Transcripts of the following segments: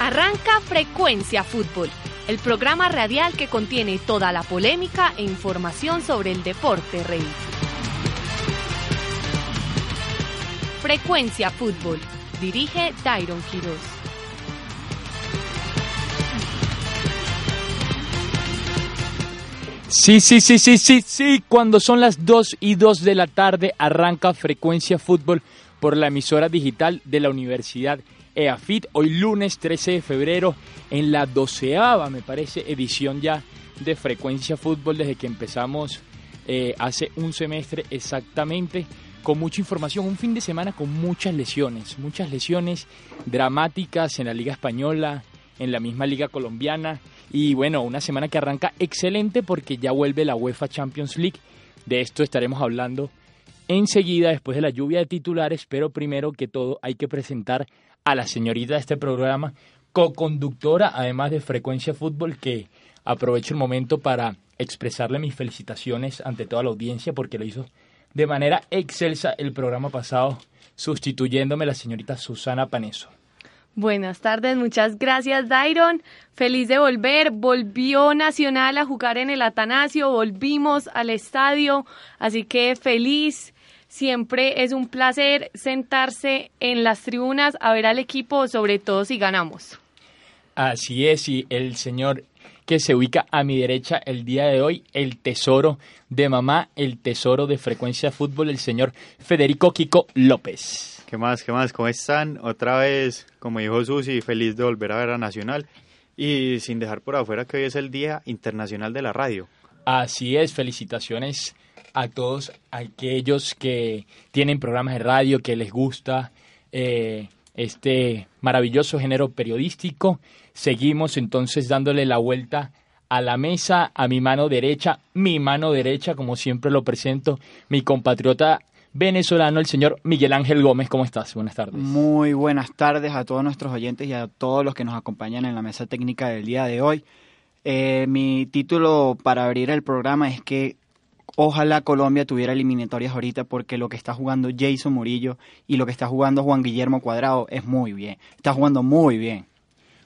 Arranca Frecuencia Fútbol, el programa radial que contiene toda la polémica e información sobre el deporte rey. Frecuencia Fútbol. Dirige Tyron Quiroz. Sí, sí, sí, sí, sí, sí. Cuando son las 2 y 2 de la tarde arranca Frecuencia Fútbol por la emisora digital de la Universidad EAFIT. Hoy lunes 13 de febrero en la doceava, me parece, edición ya de Frecuencia Fútbol desde que empezamos eh, hace un semestre exactamente con mucha información, un fin de semana con muchas lesiones, muchas lesiones dramáticas en la Liga Española, en la misma Liga Colombiana y bueno, una semana que arranca excelente porque ya vuelve la UEFA Champions League. De esto estaremos hablando enseguida después de la lluvia de titulares, pero primero que todo hay que presentar a la señorita de este programa, co-conductora además de Frecuencia Fútbol, que aprovecho el momento para expresarle mis felicitaciones ante toda la audiencia porque lo hizo de manera excelsa el programa pasado, sustituyéndome la señorita Susana Paneso. Buenas tardes, muchas gracias Dairon. Feliz de volver. Volvió Nacional a jugar en el Atanasio, volvimos al estadio, así que feliz. Siempre es un placer sentarse en las tribunas a ver al equipo, sobre todo si ganamos. Así es, y el señor que se ubica a mi derecha el día de hoy, el tesoro de mamá, el tesoro de frecuencia fútbol, el señor Federico Kiko López. ¿Qué más? ¿Qué más? ¿Cómo están? Otra vez, como dijo Susi, feliz de volver a ver a Nacional y sin dejar por afuera que hoy es el Día Internacional de la Radio. Así es, felicitaciones a todos aquellos que tienen programas de radio, que les gusta eh, este maravilloso género periodístico Seguimos entonces dándole la vuelta a la mesa, a mi mano derecha, mi mano derecha, como siempre lo presento, mi compatriota venezolano, el señor Miguel Ángel Gómez. ¿Cómo estás? Buenas tardes. Muy buenas tardes a todos nuestros oyentes y a todos los que nos acompañan en la mesa técnica del día de hoy. Eh, mi título para abrir el programa es que ojalá Colombia tuviera eliminatorias ahorita porque lo que está jugando Jason Murillo y lo que está jugando Juan Guillermo Cuadrado es muy bien. Está jugando muy bien.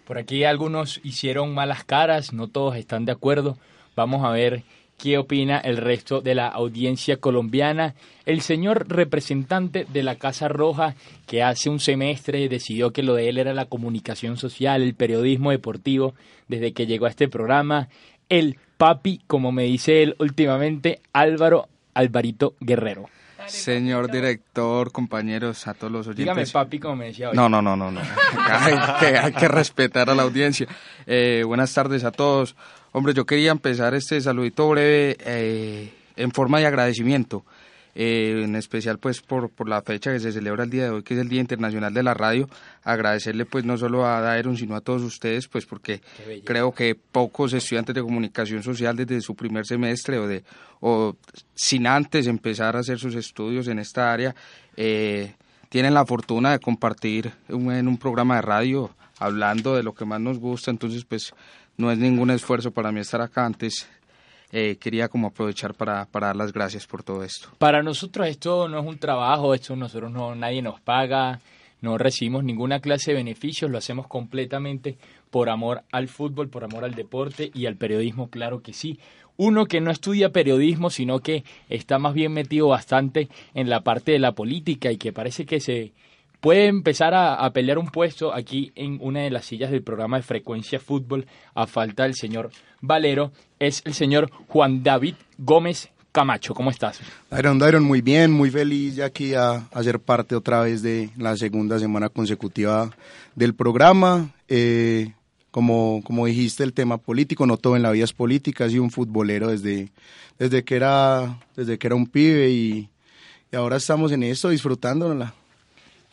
Por aquí algunos hicieron malas caras, no todos están de acuerdo. Vamos a ver qué opina el resto de la audiencia colombiana. El señor representante de la Casa Roja, que hace un semestre decidió que lo de él era la comunicación social, el periodismo deportivo, desde que llegó a este programa. El papi, como me dice él últimamente, Álvaro Alvarito Guerrero. Señor director, compañeros, a todos los oyentes. Dígame papi, como me decía hoy. No, no, no, no. no. hay, que, respetar a la audiencia. Eh, buenas tardes a todos. Hombre, yo quería empezar este saludito breve eh, en forma de agradecimiento eh, en especial pues por, por la fecha que se celebra el día de hoy, que es el Día Internacional de la Radio, agradecerle pues no solo a Daeron, sino a todos ustedes, pues porque creo que pocos estudiantes de comunicación social desde su primer semestre o, de, o sin antes empezar a hacer sus estudios en esta área, eh, tienen la fortuna de compartir en un programa de radio hablando de lo que más nos gusta, entonces pues no es ningún esfuerzo para mí estar acá. Antes eh, quería como aprovechar para, para, dar las gracias por todo esto. Para nosotros esto no es un trabajo, esto nosotros no, nadie nos paga, no recibimos ninguna clase de beneficios, lo hacemos completamente por amor al fútbol, por amor al deporte y al periodismo, claro que sí. Uno que no estudia periodismo, sino que está más bien metido bastante en la parte de la política y que parece que se puede empezar a, pelear un puesto aquí en una de las sillas del programa de frecuencia fútbol a falta del señor Valero, es el señor Juan David Gómez Camacho. ¿Cómo estás? Dairon, Dairon, muy bien, muy feliz ya aquí a, ser parte otra vez de la segunda semana consecutiva del programa. Eh, como, como dijiste, el tema político, no todo en la vida es política, y un futbolero desde, desde, que, era, desde que era un pibe y, y ahora estamos en esto disfrutándola.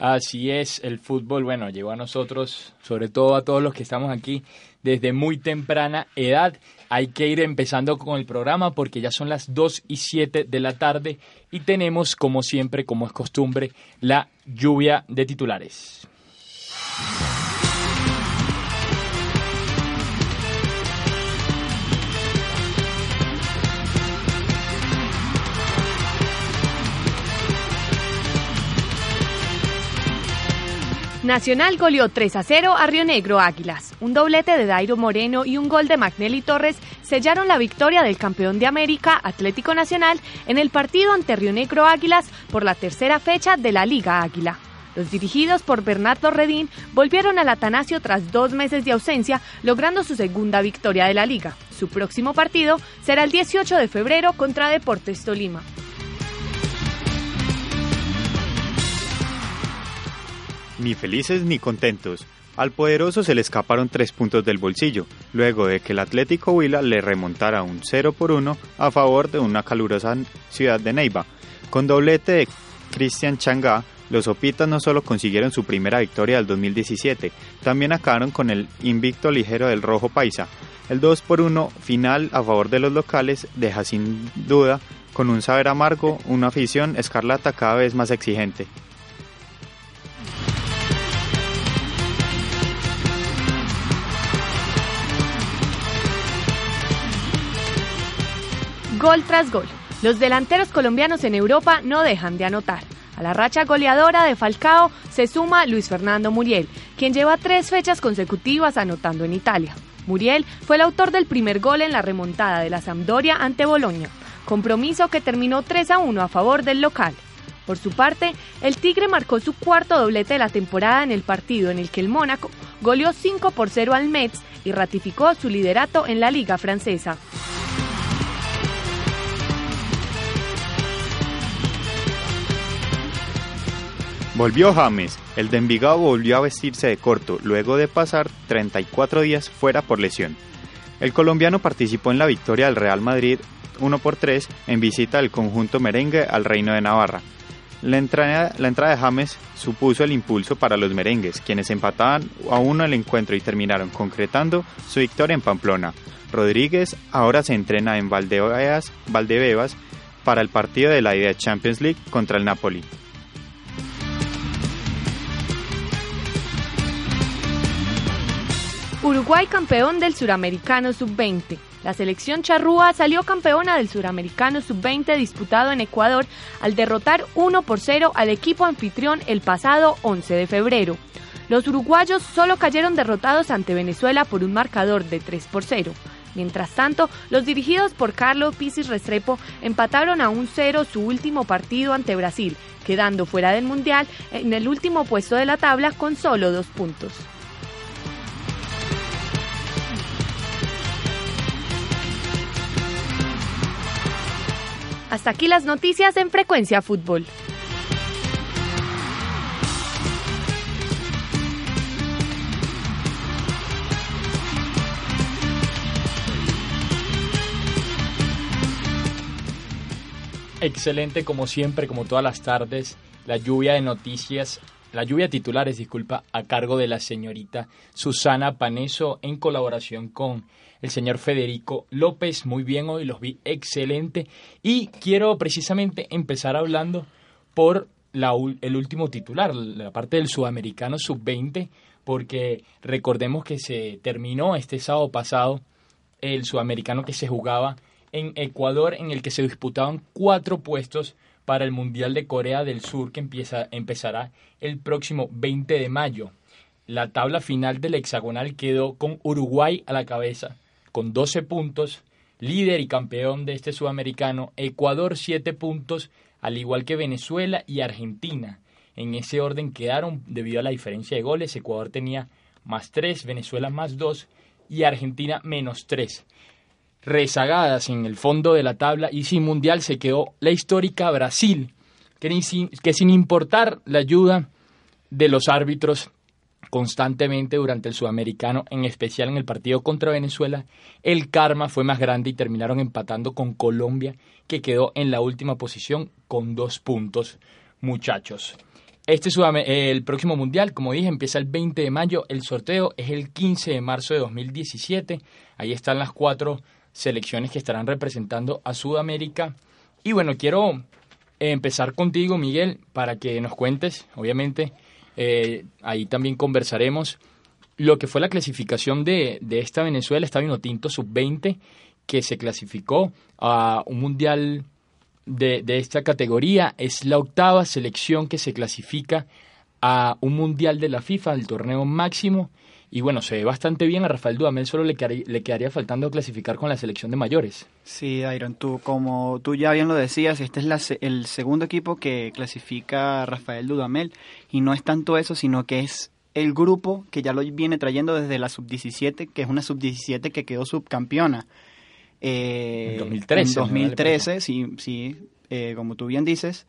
Así es, el fútbol, bueno, llegó a nosotros, sobre todo a todos los que estamos aquí, desde muy temprana edad. Hay que ir empezando con el programa porque ya son las 2 y 7 de la tarde y tenemos, como siempre, como es costumbre, la lluvia de titulares. Nacional goleó 3 a 0 a Río Negro Águilas. Un doblete de Dairo Moreno y un gol de Magnelli Torres sellaron la victoria del campeón de América, Atlético Nacional, en el partido ante Río Negro Águilas por la tercera fecha de la Liga Águila. Los dirigidos por Bernardo Redín volvieron al Atanasio tras dos meses de ausencia, logrando su segunda victoria de la liga. Su próximo partido será el 18 de febrero contra Deportes Tolima. Ni felices ni contentos. Al poderoso se le escaparon tres puntos del bolsillo, luego de que el Atlético Huila le remontara un 0 por 1 a favor de una calurosa ciudad de Neiva. Con doblete de Cristian Changá, los Opitas no solo consiguieron su primera victoria del 2017, también acabaron con el invicto ligero del Rojo Paisa. El 2 por 1 final a favor de los locales deja sin duda con un saber amargo una afición escarlata cada vez más exigente. Gol tras gol. Los delanteros colombianos en Europa no dejan de anotar. A la racha goleadora de Falcao se suma Luis Fernando Muriel, quien lleva tres fechas consecutivas anotando en Italia. Muriel fue el autor del primer gol en la remontada de la Sampdoria ante Boloña, compromiso que terminó 3 a 1 a favor del local. Por su parte, el Tigre marcó su cuarto doblete de la temporada en el partido en el que el Mónaco goleó 5 por 0 al Metz y ratificó su liderato en la liga francesa. Volvió James, el de Envigado volvió a vestirse de corto luego de pasar 34 días fuera por lesión. El colombiano participó en la victoria del Real Madrid 1 por 3 en visita del conjunto merengue al Reino de Navarra. La entrada, la entrada de James supuso el impulso para los merengues, quienes empataban a uno el encuentro y terminaron concretando su victoria en Pamplona. Rodríguez ahora se entrena en Valdebebas, para el partido de la ida Champions League contra el Napoli. Uruguay campeón del Suramericano Sub-20. La selección charrúa salió campeona del Suramericano Sub-20 disputado en Ecuador al derrotar 1 por 0 al equipo anfitrión el pasado 11 de febrero. Los uruguayos solo cayeron derrotados ante Venezuela por un marcador de 3 por 0. Mientras tanto, los dirigidos por Carlos Pisis Restrepo empataron a un 0 su último partido ante Brasil, quedando fuera del Mundial en el último puesto de la tabla con solo dos puntos. Hasta aquí las noticias en Frecuencia Fútbol. Excelente como siempre, como todas las tardes, la lluvia de noticias, la lluvia titulares, disculpa, a cargo de la señorita Susana Paneso en colaboración con el señor Federico López. Muy bien, hoy los vi excelente. Y quiero precisamente empezar hablando por la, el último titular, la parte del sudamericano sub-20, porque recordemos que se terminó este sábado pasado el sudamericano que se jugaba en Ecuador, en el que se disputaban cuatro puestos para el Mundial de Corea del Sur, que empieza, empezará el próximo 20 de mayo. La tabla final del hexagonal quedó con Uruguay a la cabeza, con 12 puntos, líder y campeón de este sudamericano, Ecuador 7 puntos, al igual que Venezuela y Argentina. En ese orden quedaron debido a la diferencia de goles. Ecuador tenía más 3, Venezuela más 2 y Argentina menos 3. Rezagadas en el fondo de la tabla y sin mundial se quedó la histórica Brasil, que sin, que sin importar la ayuda de los árbitros constantemente durante el sudamericano, en especial en el partido contra Venezuela, el karma fue más grande y terminaron empatando con Colombia, que quedó en la última posición con dos puntos, muchachos. Este el próximo mundial, como dije, empieza el 20 de mayo. El sorteo es el 15 de marzo de 2017. Ahí están las cuatro selecciones que estarán representando a Sudamérica. Y bueno, quiero empezar contigo, Miguel, para que nos cuentes, obviamente, eh, ahí también conversaremos lo que fue la clasificación de, de esta Venezuela, esta Vinotinto Sub-20, que se clasificó a un mundial de, de, esta categoría. Es la octava selección que se clasifica a un mundial de la FIFA, el torneo máximo. Y bueno, se ve bastante bien a Rafael Dudamel, solo le quedaría, le quedaría faltando clasificar con la selección de mayores. Sí, Dairon, tú, como tú ya bien lo decías, este es la, el segundo equipo que clasifica a Rafael Dudamel. Y no es tanto eso, sino que es el grupo que ya lo viene trayendo desde la sub-17, que es una sub-17 que quedó subcampeona. Eh, en 2013. En 2013, sí, sí eh, como tú bien dices.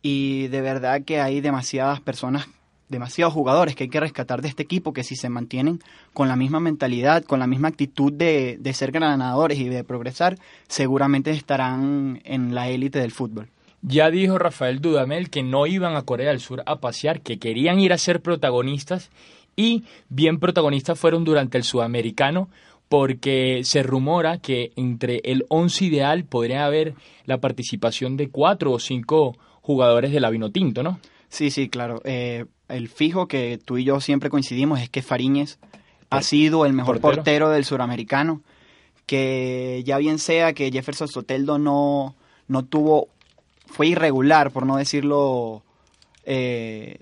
Y de verdad que hay demasiadas personas demasiados jugadores que hay que rescatar de este equipo que si se mantienen con la misma mentalidad, con la misma actitud de, de ser ganadores y de progresar, seguramente estarán en la élite del fútbol. Ya dijo Rafael Dudamel que no iban a Corea del Sur a pasear, que querían ir a ser protagonistas y bien protagonistas fueron durante el sudamericano porque se rumora que entre el once ideal podría haber la participación de cuatro o cinco jugadores de la Vinotinto, ¿no? Sí, sí, claro. Eh, el fijo que tú y yo siempre coincidimos es que Fariñez ha sido el mejor portero, del suramericano. Que ya bien sea que Jefferson Soteldo no, no tuvo, fue irregular, por no decirlo, eh,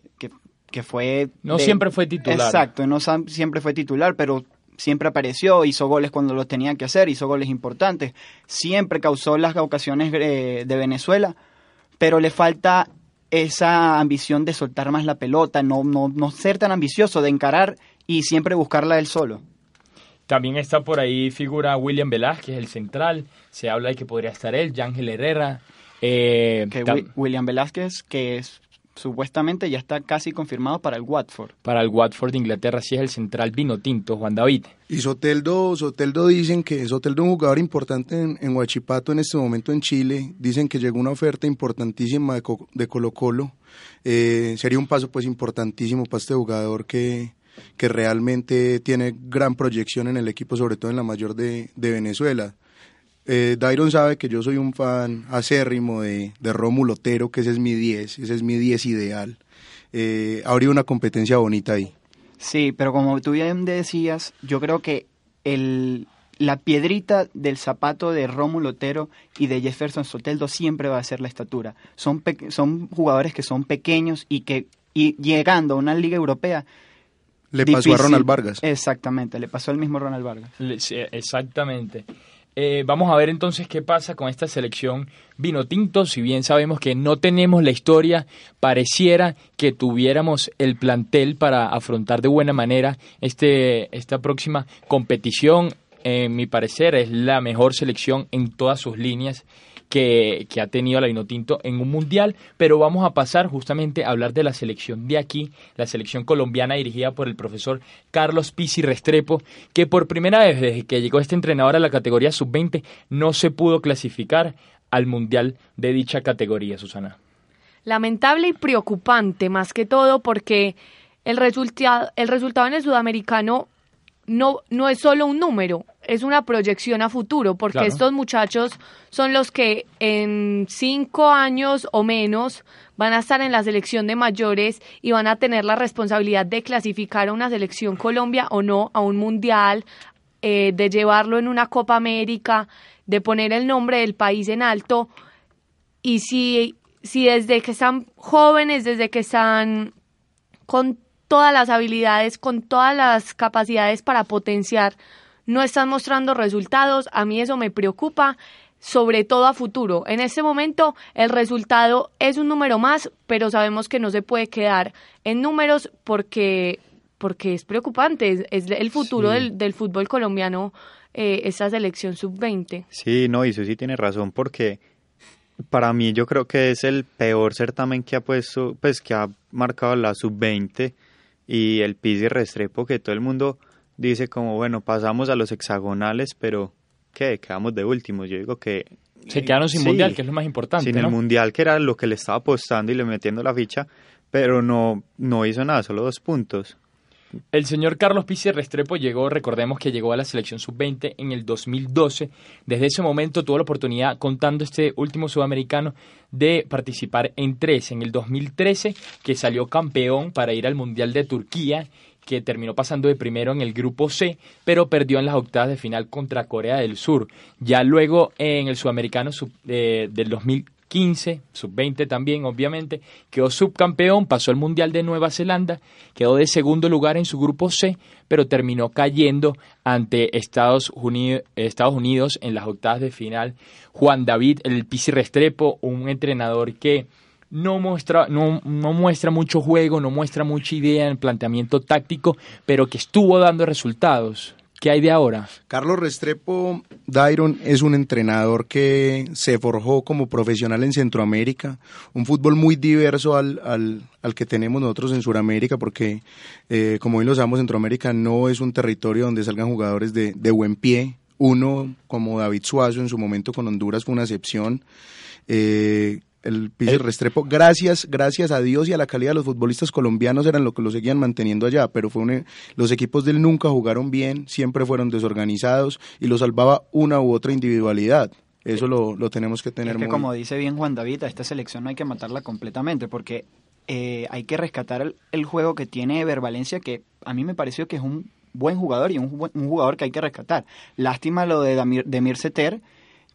que, fue... No siempre fue titular. Exacto, no siempre fue titular, pero siempre apareció, hizo goles cuando lo tenía que hacer, hizo goles importantes, siempre causó las ocasiones eh, de Venezuela, pero le falta esa ambición de soltar más la pelota, no, no, no ser tan ambicioso, de encarar y siempre buscarla él solo. También está por ahí figura William Velázquez, el central. Se habla de que podría estar él, Yángel Herrera. Eh, William Velázquez, que es supuestamente ya está casi confirmado para el Watford. Para el Watford de Inglaterra, sí es el central vino tinto, Juan David. Y Soteldo, Soteldo dicen que Soteldo es un jugador importante en, en Huachipato en este momento en Chile. Dicen que llegó una oferta importantísima de, de Colo Colo. Eh, sería un paso pues importantísimo para este jugador que, que realmente tiene gran proyección en el equipo, sobre todo en la mayor de, de Venezuela. Eh, Dairon sabe que yo soy un fan acérrimo de, de Rómulo Otero, que ese es mi 10, ese es mi 10 ideal. Eh, habría una competencia bonita ahí. Sí, pero como tú bien decías, yo creo que el, la piedrita del zapato de Rómulo Otero y de Jefferson Soteldo siempre va a ser la estatura. Son, son jugadores que son pequeños y que y llegando a una liga europea le pasó a Ronald Vargas. Exactamente, le pasó al mismo Ronald Vargas. exactamente. Eh, vamos a ver entonces qué pasa con esta selección vino tinto. Si bien sabemos que no tenemos la historia, pareciera que tuviéramos el plantel para afrontar de buena manera este, esta próxima competición. En mi parecer es la mejor selección en todas sus líneas que, ha tenido la Vinotinto en un mundial, pero vamos a pasar justamente a hablar de la selección de aquí, la selección colombiana dirigida por el profesor Carlos Pizzi Restrepo, que por primera vez desde que llegó este entrenador a la categoría sub-20 no se pudo clasificar al mundial de dicha categoría, Susana. Lamentable y preocupante, más que todo porque el, el resultado en el sudamericano no, no es solo un número, es una proyección a futuro, porque estos muchachos son los que en cinco años o menos van a estar en la selección de mayores y van a tener la responsabilidad de clasificar a una selección Colombia o no, a un mundial, eh, de llevarlo en una Copa América, de poner el nombre del país en alto. Y si, si desde que están jóvenes, desde que están con todas las habilidades, con todas las capacidades para potenciar, no están mostrando resultados, a mí eso me preocupa, sobre todo a futuro. En este momento el resultado es un número más, pero sabemos que no se puede quedar en números porque, porque es preocupante, es, el futuro del, del, fútbol colombiano, eh, esa selección sub-20. Sí, no, y eso sí tiene razón porque para mí yo creo que es el peor certamen que ha puesto, pues que ha marcado la sub-20 y el Pizzi Restrepo que todo el mundo dice como, bueno, pasamos a los hexagonales, pero ¿qué? Quedamos de últimos. Yo digo que... Se quedaron sin mundial, que es lo más importante. Sin el mundial, que era lo que le estaba apostando y le metiendo la ficha, pero no, no hizo nada, solo dos puntos. El señor Carlos Pizzi Restrepo llegó, recordemos que llegó a la selección sub-20 en el 2012. Desde ese momento tuvo la oportunidad, contando este último sudamericano, de participar en tres. En el 2013, que salió campeón para ir al Mundial de Turquía que terminó pasando de primero en el grupo C, pero perdió en las octavas de final contra Corea del Sur. Ya luego en el sudamericano eh, del 2000 15, sub-20 también, obviamente, quedó subcampeón, pasó al Mundial de Nueva Zelanda, quedó de segundo lugar en su grupo C, pero terminó cayendo ante Estados Unidos, Estados Unidos en las octavas de final. Juan David, el Pisi Restrepo, un entrenador que no muestra, no, no muestra mucho juego, no muestra mucha idea en planteamiento táctico, pero que estuvo dando resultados. ¿Qué hay de ahora? Carlos Restrepo Dairon es un entrenador que se forjó como profesional en Centroamérica, un fútbol muy diverso al, al, al que tenemos nosotros en Sudamérica, porque eh, como hoy lo sabemos, Centroamérica no es un territorio donde salgan jugadores de, de buen pie. Uno, como David Suazo en su momento con Honduras, fue una excepción. Eh, el Pizzi Restrepo, gracias, gracias a Dios y a la calidad de los futbolistas colombianos eran lo que lo seguían manteniendo allá, pero fue un, los equipos del nunca jugaron bien, siempre fueron desorganizados y lo salvaba una u otra individualidad. Eso lo, lo tenemos que tener Es que muy... como dice bien Juan David, a esta selección no hay que matarla completamente porque eh, hay que rescatar el, el juego que tiene Ever Valencia, que a mí me pareció que es un buen jugador y un, buen- un jugador que hay que rescatar. Lástima lo de Damir, Demir Seter,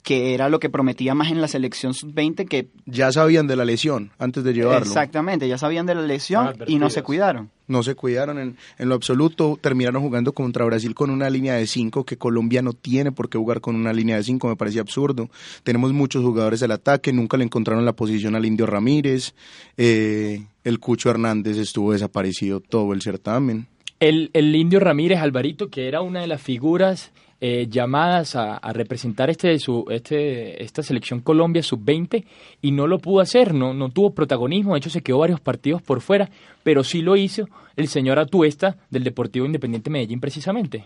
que era lo que prometía más en la selección sub-20 que Ya sabían de la lesión antes de llevarlo. exactamente, ya sabían de la lesión Ah, y no se cuidaron. No se cuidaron en, en lo absoluto, terminaron jugando contra Brasil con una línea de cinco que Colombia no tiene por qué jugar con una línea de cinco, me parecía absurdo. Tenemos muchos jugadores del ataque, nunca le encontraron la posición al Indio Ramírez, eh, el Cucho Hernández estuvo desaparecido todo el certamen. El, el indio Ramírez Alvarito, que era una de las figuras eh, llamadas a, a representar este, su, este, esta selección Colombia sub-20 y no lo pudo hacer, no, no tuvo protagonismo, de hecho se quedó varios partidos por fuera, pero sí lo hizo el señor Atuesta del Deportivo Independiente Medellín precisamente.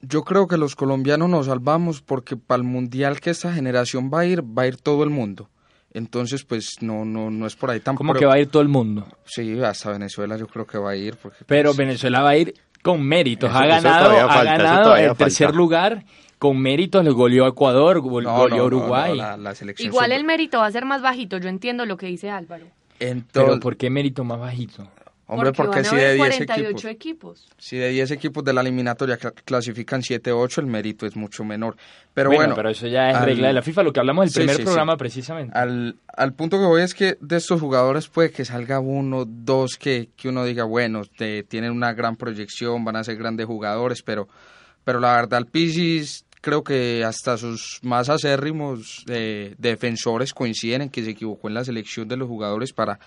Yo creo que los colombianos nos salvamos porque para el mundial que esta generación va a ir, va a ir todo el mundo. Entonces, pues no, no, no es por ahí tampoco. Como que va a ir todo el mundo. Sí, hasta Venezuela yo creo que va a ir. Porque, Pero pues, Venezuela va a ir con méritos. Eso- ha ganado, ha falta, ganado el tercer lugar con méritos. Le goleó a Ecuador, gol- no, goleó a no, Uruguay. no, la- la selección Igual el mérito va a ser más bajito, yo entiendo lo que dice Álvaro. Entonces, Pero ¿por qué mérito más bajito? Hombre, porque, van a si de 10 48 equipos, equipos. si de 10 equipos de la eliminatoria cla- clasifican 7-8, el mérito es mucho menor. Pero bueno, bueno, pero eso ya es al- regla de la FIFA, lo que hablamos del Sí, primer sí, programa sí. precisamente. Al, al punto que voy es que de estos jugadores puede que salga uno, dos que, que uno diga, bueno, te- tienen una gran proyección, van a ser grandes jugadores, pero, pero la verdad el Pisis creo que hasta sus más acérrimos eh, defensores coinciden en que se equivocó en la selección de los jugadores para,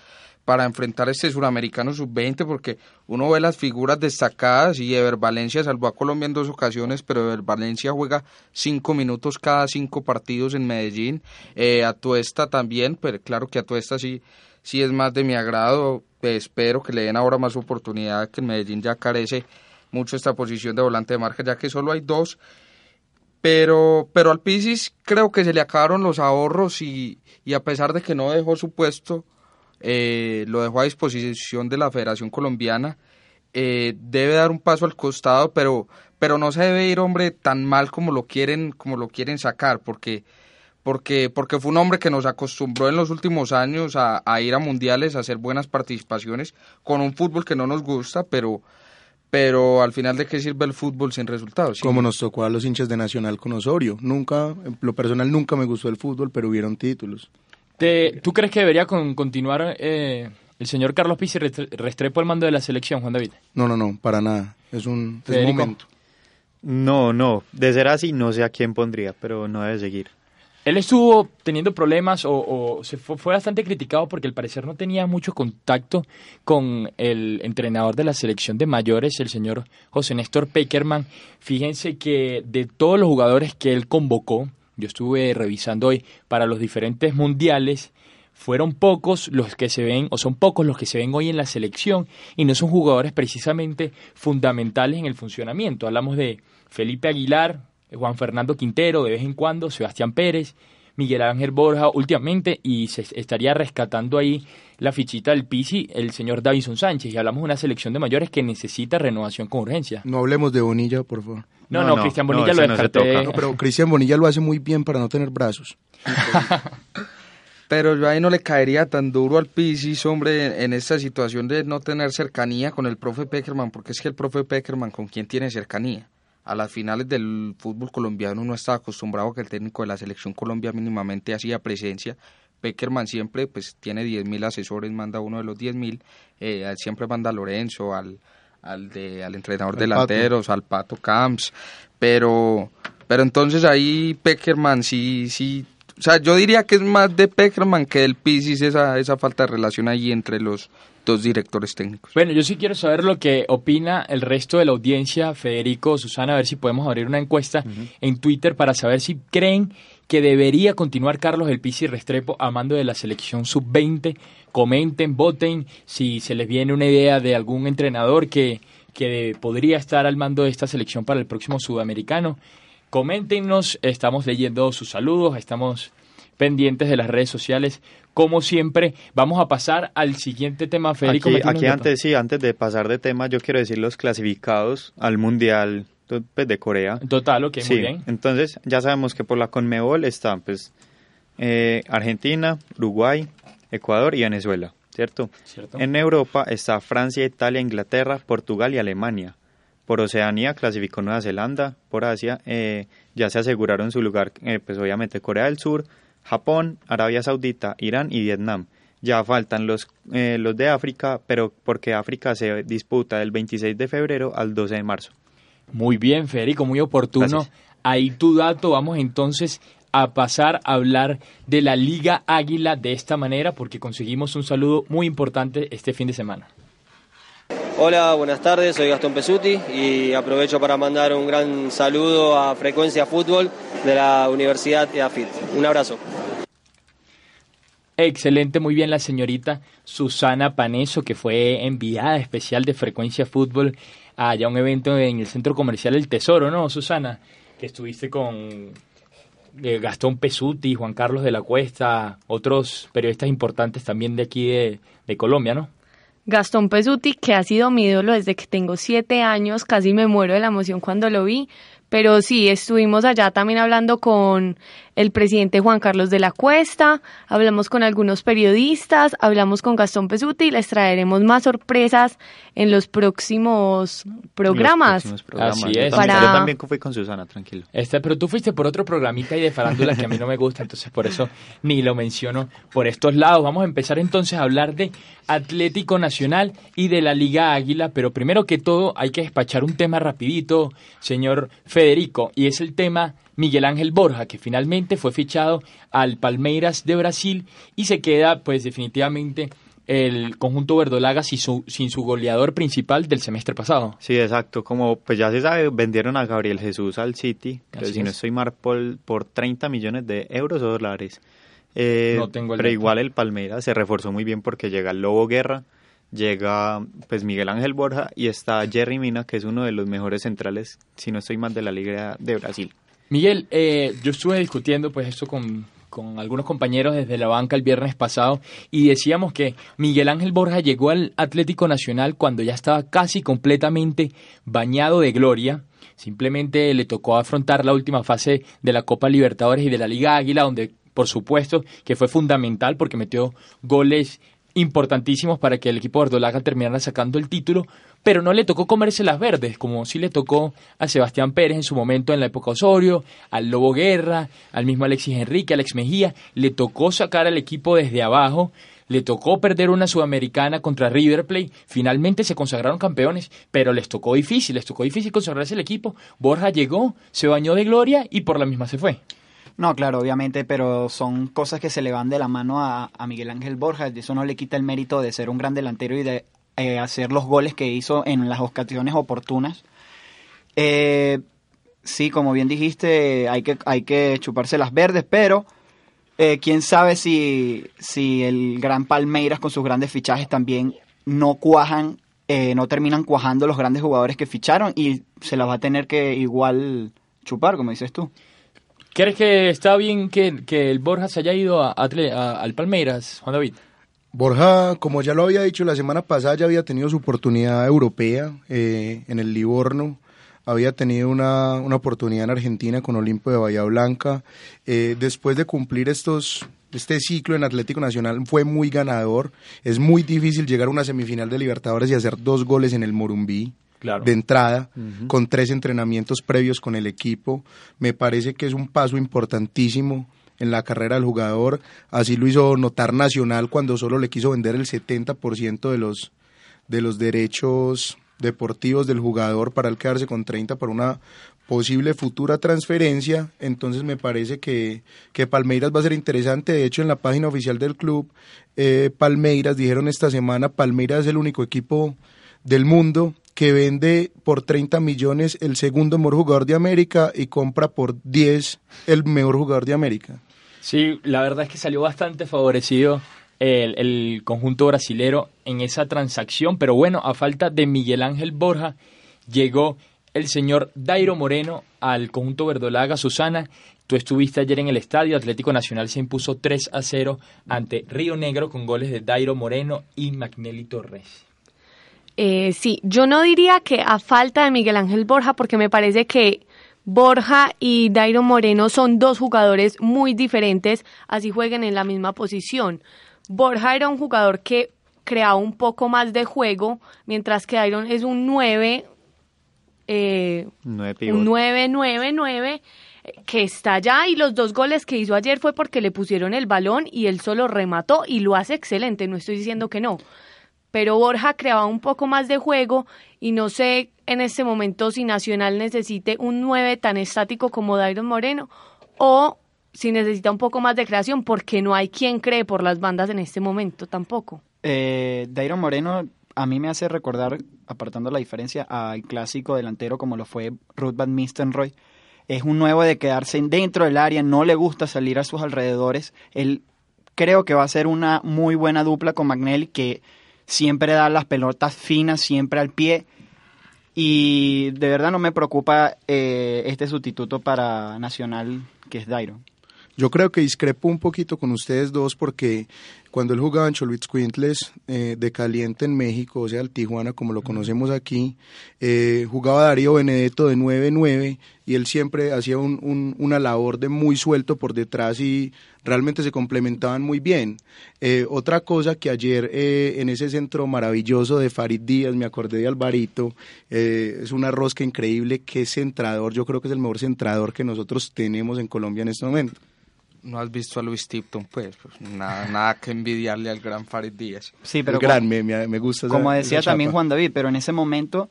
para enfrentar este suramericano sub-20 porque uno ve las figuras destacadas y Ever Valencia salvó a Colombia en dos ocasiones, pero Ever Valencia juega cinco minutos cada cinco partidos en Medellín. Eh, Atuesta también, pero claro que Atuesta sí, sí es más de mi agrado. Eh, espero que le den ahora más oportunidad, que en Medellín ya carece mucho esta posición de volante de marca, ya que solo hay dos. Pero, pero al Pisis creo que se le acabaron los ahorros y, y a pesar de que no dejó su puesto, eh, lo dejó a disposición de la Federación Colombiana. eh, debe dar un paso al costado, pero, pero no se debe ir, hombre, tan mal como lo quieren, como lo quieren sacar, porque, porque, porque fue un hombre que nos acostumbró en los últimos años a, ir a mundiales, a hacer buenas participaciones, con un fútbol que no nos gusta, pero, pero al final de qué sirve el fútbol sin resultados. Como nos tocó a los hinchas de Nacional con Osorio. Nunca, lo personal nunca me gustó el fútbol, pero hubieron títulos. Te- ¿Tú crees que debería con- continuar eh, el señor Carlos Pizzi Restre- Restrepo al mando de la selección, Juan David? No, no, no, para nada. Es un, es un Federico. momento. No, no, de ser así no sé a quién pondría, pero no debe seguir. Él estuvo teniendo problemas o, o se fue, fue bastante criticado porque al parecer no tenía mucho contacto con el entrenador de la selección de mayores, el señor José Néstor Peckerman. Fíjense que de todos los jugadores que él convocó, yo estuve revisando hoy para los diferentes mundiales, fueron pocos los que se ven, o son pocos los que se ven hoy en la selección, y no son jugadores precisamente fundamentales en el funcionamiento. Hablamos de Felipe Aguilar, Juan Fernando Quintero, de vez en cuando, Sebastián Pérez, Miguel Ángel Borja últimamente, y se estaría rescatando ahí la fichita del Pisi, el señor Davison Sánchez, y hablamos de una selección de mayores que necesita renovación con urgencia. No hablemos de Bonilla, por favor. No, No, no, no, Cristian Bonilla lo descarté. No, pero Cristian Bonilla lo hace muy bien para no tener brazos. Pero yo ahí no le caería tan duro al Pisis, hombre, en, en esta situación de no tener cercanía con el profe Peckerman, porque es que el profe Peckerman, ¿con quién tiene cercanía? A las finales del fútbol colombiano no estaba acostumbrado a que el técnico de la selección Colombia mínimamente hacía presencia, Peckerman siempre pues tiene 10.000 asesores, manda uno de los 10.000, eh, siempre manda a Lorenzo, al, al, de, al entrenador delanteros, al Pato Camps, pero, pero entonces ahí Peckerman sí, sí, o sea, yo diría que es más de Peckerman que del Pisis esa, esa falta de relación ahí entre los dos directores técnicos. Bueno, yo sí quiero saber lo que opina el resto de la audiencia, Federico, Susana, a ver si podemos abrir una encuesta en Twitter para saber si creen que debería continuar Carlos El Pisi Restrepo a mando de la selección sub-20. Comenten, voten si se les viene una idea de algún entrenador que, que podría estar al mando de esta selección para el próximo sudamericano. Coméntenos, estamos leyendo sus saludos, estamos pendientes de las redes sociales. Como siempre, vamos a pasar al siguiente tema, Federico. Aquí, aquí antes, sí, antes de pasar de tema, yo quiero decir los clasificados al Mundial pues, de Corea. Total, ok, muy bien. Entonces, ya sabemos que por la Conmebol están pues eh, Argentina, Uruguay, Ecuador y Venezuela, ¿cierto? ¿cierto? En Europa está Francia, Italia, Inglaterra, Portugal y Alemania. Por Oceanía clasificó Nueva Zelanda, por Asia eh, ya se aseguraron su lugar, eh, pues obviamente Corea del Sur, Japón, Arabia Saudita, Irán y Vietnam. Ya faltan los, los de África, pero porque África se disputa del 26 de febrero al 12 de marzo. Muy bien, Federico, muy oportuno. Ahí tu dato. Vamos entonces a pasar a hablar de la Liga Águila de esta manera porque conseguimos un saludo muy importante este fin de semana. Hola, buenas tardes, soy Gastón Pesuti y aprovecho para mandar un gran saludo a Frecuencia Fútbol de la Universidad EAFIT. Un abrazo. Excelente, muy bien la señorita Susana Paneso, que fue enviada especial de Frecuencia Fútbol a un evento en el Centro Comercial El Tesoro, ¿no, Susana? Que estuviste con eh, Gastón Pesuti, Juan Carlos de la Cuesta, otros periodistas importantes también de aquí de Colombia, ¿no? Gastón Pesuti, que ha sido mi ídolo desde que tengo siete años, casi me muero de la emoción cuando lo vi, pero sí, estuvimos allá también hablando con el presidente Juan Carlos de la Cuesta, hablamos con algunos periodistas, hablamos con Gastón Pesuti y les traeremos más sorpresas en los próximos programas. Los próximos programas. Así Yo es. Para- Yo también fui con Susana, tranquilo. Este, pero tú fuiste por otro programita y de farándula que a mí no me gusta, entonces por eso ni lo menciono por estos lados. Vamos a empezar entonces a hablar de Atlético Nacional y de la Liga Águila, pero primero que todo hay que despachar un tema rapidito, señor Federico, y es el tema Miguel Ángel Borja, que finalmente fue fichado al Palmeiras de Brasil y se queda pues definitivamente el conjunto verdolaga sin su, sin su goleador principal del semestre pasado. Sí, exacto. Como pues ya se sabe, vendieron a Gabriel Jesús al City, Así si no es. estoy mal, por, por 30 millones de euros o dólares. Eh, No tengo el pero dato. igual el Palmeiras se reforzó muy bien porque llega el Lobo Guerra, llega pues Miguel Ángel Borja y está Jerry Mina, que es uno de los mejores centrales, si no estoy mal, de la Liga de Brasil. Miguel, eh, yo estuve discutiendo pues esto con, con algunos compañeros desde la banca el viernes pasado y decíamos que Miguel Ángel Borja llegó al Atlético Nacional cuando ya estaba casi completamente bañado de gloria. Simplemente le tocó afrontar la última fase de la Copa Libertadores y de la Liga Águila, donde por supuesto que fue fundamental porque metió goles importantísimos para que el equipo verdolaga terminara sacando el título, pero no le tocó comerse las verdes, como sí le tocó a Sebastián Pérez en su momento en la época Osorio, al Lobo Guerra, al mismo Alexis Enrique, Alex Mejía, le tocó sacar al equipo desde abajo, le tocó perder una sudamericana contra River Plate, finalmente se consagraron campeones, pero les tocó difícil, les tocó difícil consagrarse el equipo, Borja llegó, se bañó de gloria y por la misma se fue. No, claro, obviamente, pero son cosas que se le van de la mano a, Miguel Ángel Borja. Eso no le quita el mérito de ser un gran delantero y de eh, hacer los goles que hizo en las ocasiones oportunas. Eh, sí, como bien dijiste, hay que, hay que chuparse las verdes, pero eh, quién sabe si, si el gran Palmeiras con sus grandes fichajes también no cuajan, eh, no terminan cuajando los grandes jugadores que ficharon y se las va a tener que igual chupar, como dices tú. ¿Crees que está bien que, que el Borja se haya ido a, a- al Palmeiras, Juan David? Borja, como ya lo había dicho la semana pasada, ya había tenido su oportunidad europea eh, en el Livorno, había tenido una, una oportunidad en Argentina con Olimpo de Bahía Blanca. Eh, después de cumplir estos este ciclo en Atlético Nacional fue muy ganador. Es muy difícil llegar a una semifinal de Libertadores y hacer dos goles en el Morumbí Claro. de entrada, con tres entrenamientos previos con el equipo. Me parece que es un paso importantísimo en la carrera del jugador. Así lo hizo notar Nacional cuando solo le quiso vender el 70% de los, de los derechos deportivos del jugador para el quedarse con 30 por una posible futura transferencia, entonces me parece que, que, Palmeiras va a ser interesante. De hecho, en la página oficial del club, eh, Palmeiras dijeron esta semana, Palmeiras es el único equipo del mundo que vende por 30 millones el segundo mejor jugador de América y compra por 10 el mejor jugador de América. Sí, la verdad es que salió bastante favorecido el, conjunto brasilero en esa transacción, pero bueno, a falta de Miguel Ángel Borja, llegó el señor Dairo Moreno al conjunto verdolaga. Susana, tú estuviste ayer en el estadio, Atlético Nacional se impuso 3 a 0 ante Río Negro con goles de Dairo Moreno y Magnelli Torres. Eh, sí, yo no diría que a falta de Miguel Ángel Borja, porque me parece que Borja y Dairo Moreno son dos jugadores muy diferentes, así jueguen en la misma posición. Borja era un jugador que creaba un poco más de juego, mientras que Dairo es un 9, eh, un 9-9-9 que está allá y los dos goles que hizo ayer fue porque le pusieron el balón y él solo remató y lo hace excelente, no estoy diciendo que no pero Borja creaba un poco más de juego y no sé en este momento si Nacional necesite un 9 tan estático como Dairon Moreno o si necesita un poco más de creación porque no hay quien cree por las bandas en este momento tampoco. Eh, Dairon Moreno a mí me hace recordar, apartando la diferencia, al clásico delantero como lo fue Ruth Van Nistelrooy. Es un nuevo de quedarse dentro del área, no le gusta salir a sus alrededores. Él creo que va a ser una muy buena dupla con Magnelli que siempre da las pelotas finas, siempre al pie. Y de verdad no me preocupa eh, este sustituto para Nacional, que es Dairo. Yo creo que discrepo un poquito con ustedes dos porque cuando él jugaba en Cholwitz Quintles eh, de caliente en México, o sea, el Tijuana como lo conocemos aquí, eh, jugaba Darío Benedetto de 9-9 y él siempre hacía un, una labor de muy suelto por detrás y realmente se complementaban muy bien. Eh, otra cosa que ayer en ese centro maravilloso de Farid Díaz, me acordé de Alvarito, es una rosca increíble, que centrador, yo creo que es el mejor centrador que nosotros tenemos en Colombia en este momento no has visto a Luis Tipton, pues, pues nada, nada que envidiarle al gran Farid Díaz. Sí, pero gran, me, me, gusta. como decía también Juan David, pero en ese momento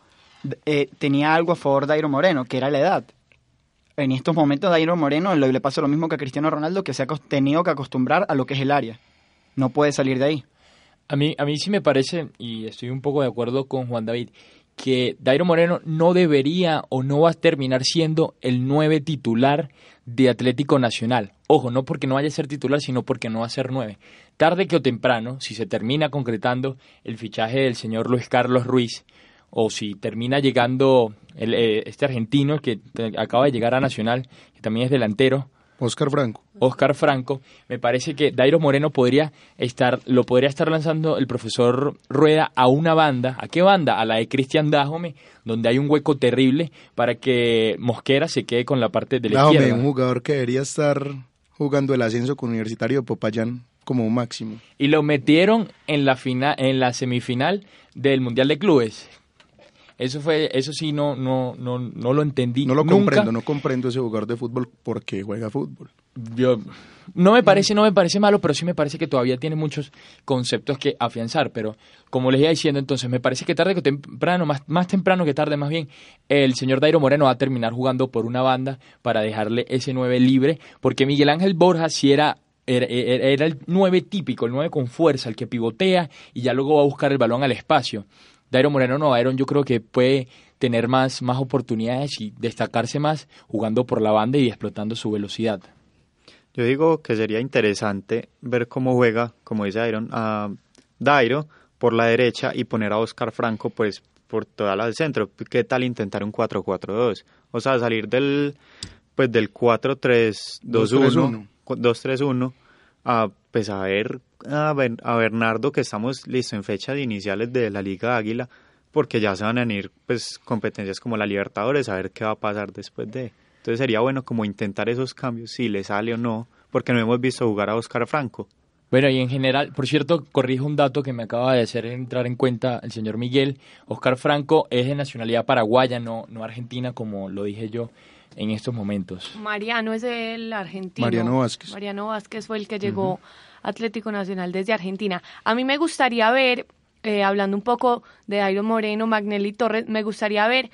eh, tenía algo a favor de Dairo Moreno, que era la edad. En estos momentos Dairo Moreno le, le pasa lo mismo que a Cristiano Ronaldo, que se ha tenido que acostumbrar a lo que es el área. No puede salir de ahí. A mí, a mí sí me parece, y estoy un poco de acuerdo con Juan David, que Dairo Moreno no debería o no va a terminar siendo el nueve titular de Atlético Nacional. Ojo, no porque no vaya a ser titular, sino porque no va a ser nueve. Tarde que o temprano, si se termina concretando el fichaje del señor Luis Carlos Ruiz, o si termina llegando el, eh, este argentino que acaba de llegar a Nacional, que también es delantero, Oscar Franco. Oscar Franco, me parece que Dairo Moreno podría estar, lo podría estar lanzando el profesor Rueda a una banda. ¿A qué banda? A la de Cristian Dajome, donde hay un hueco terrible para que Mosquera se quede con la parte de la izquierda. un jugador que debería estar jugando el ascenso con Universitario de Popayán como máximo. Y lo metieron en la final, en la semifinal del Mundial de Clubes. Eso fue, eso sí no, no, no, no lo entendí. No lo comprendo, no comprendo ese jugador de fútbol porque juega fútbol. Yo no me parece, no me parece malo, pero sí me parece que todavía tiene muchos conceptos que afianzar. Pero como les iba diciendo, entonces me parece que tarde que temprano, más, más temprano que tarde, más bien, el señor Dairo Moreno va a terminar jugando por una banda para dejarle ese 9 libre, porque Miguel Ángel Borja si era era, era, el 9 típico, el 9 con fuerza, el que pivotea y ya luego va a buscar el balón al espacio. Dairo Moreno no, Dairo yo creo que puede tener más, más oportunidades y destacarse más jugando por la banda y explotando su velocidad. Yo digo que sería interesante ver cómo juega, como dice Iron, a Dairo por la derecha y poner a Oscar Franco pues por toda la del centro. ¿Qué tal intentar un 4-4-2? O sea, salir del pues del 4-3-2-1, 2-3-1 a pues a ver a, Bernardo que estamos listos en fecha de iniciales de la Liga Águila porque ya se van a ir pues competencias como la Libertadores a ver qué va a pasar después de. Entonces sería bueno como intentar esos cambios si le sale o no porque no hemos visto jugar a Oscar Franco. Bueno, y en general, por cierto, corrijo un dato que me acaba de hacer entrar en cuenta el señor Miguel. Oscar Franco es de nacionalidad paraguaya, no, no argentina, como lo dije yo en estos momentos. Mariano es el argentino. Mariano Vázquez. Mariano Vázquez fue el que llegó Atlético Nacional desde Argentina. A mí me gustaría ver, eh, hablando un poco de Dairon Moreno, Magnelli Torres, me gustaría ver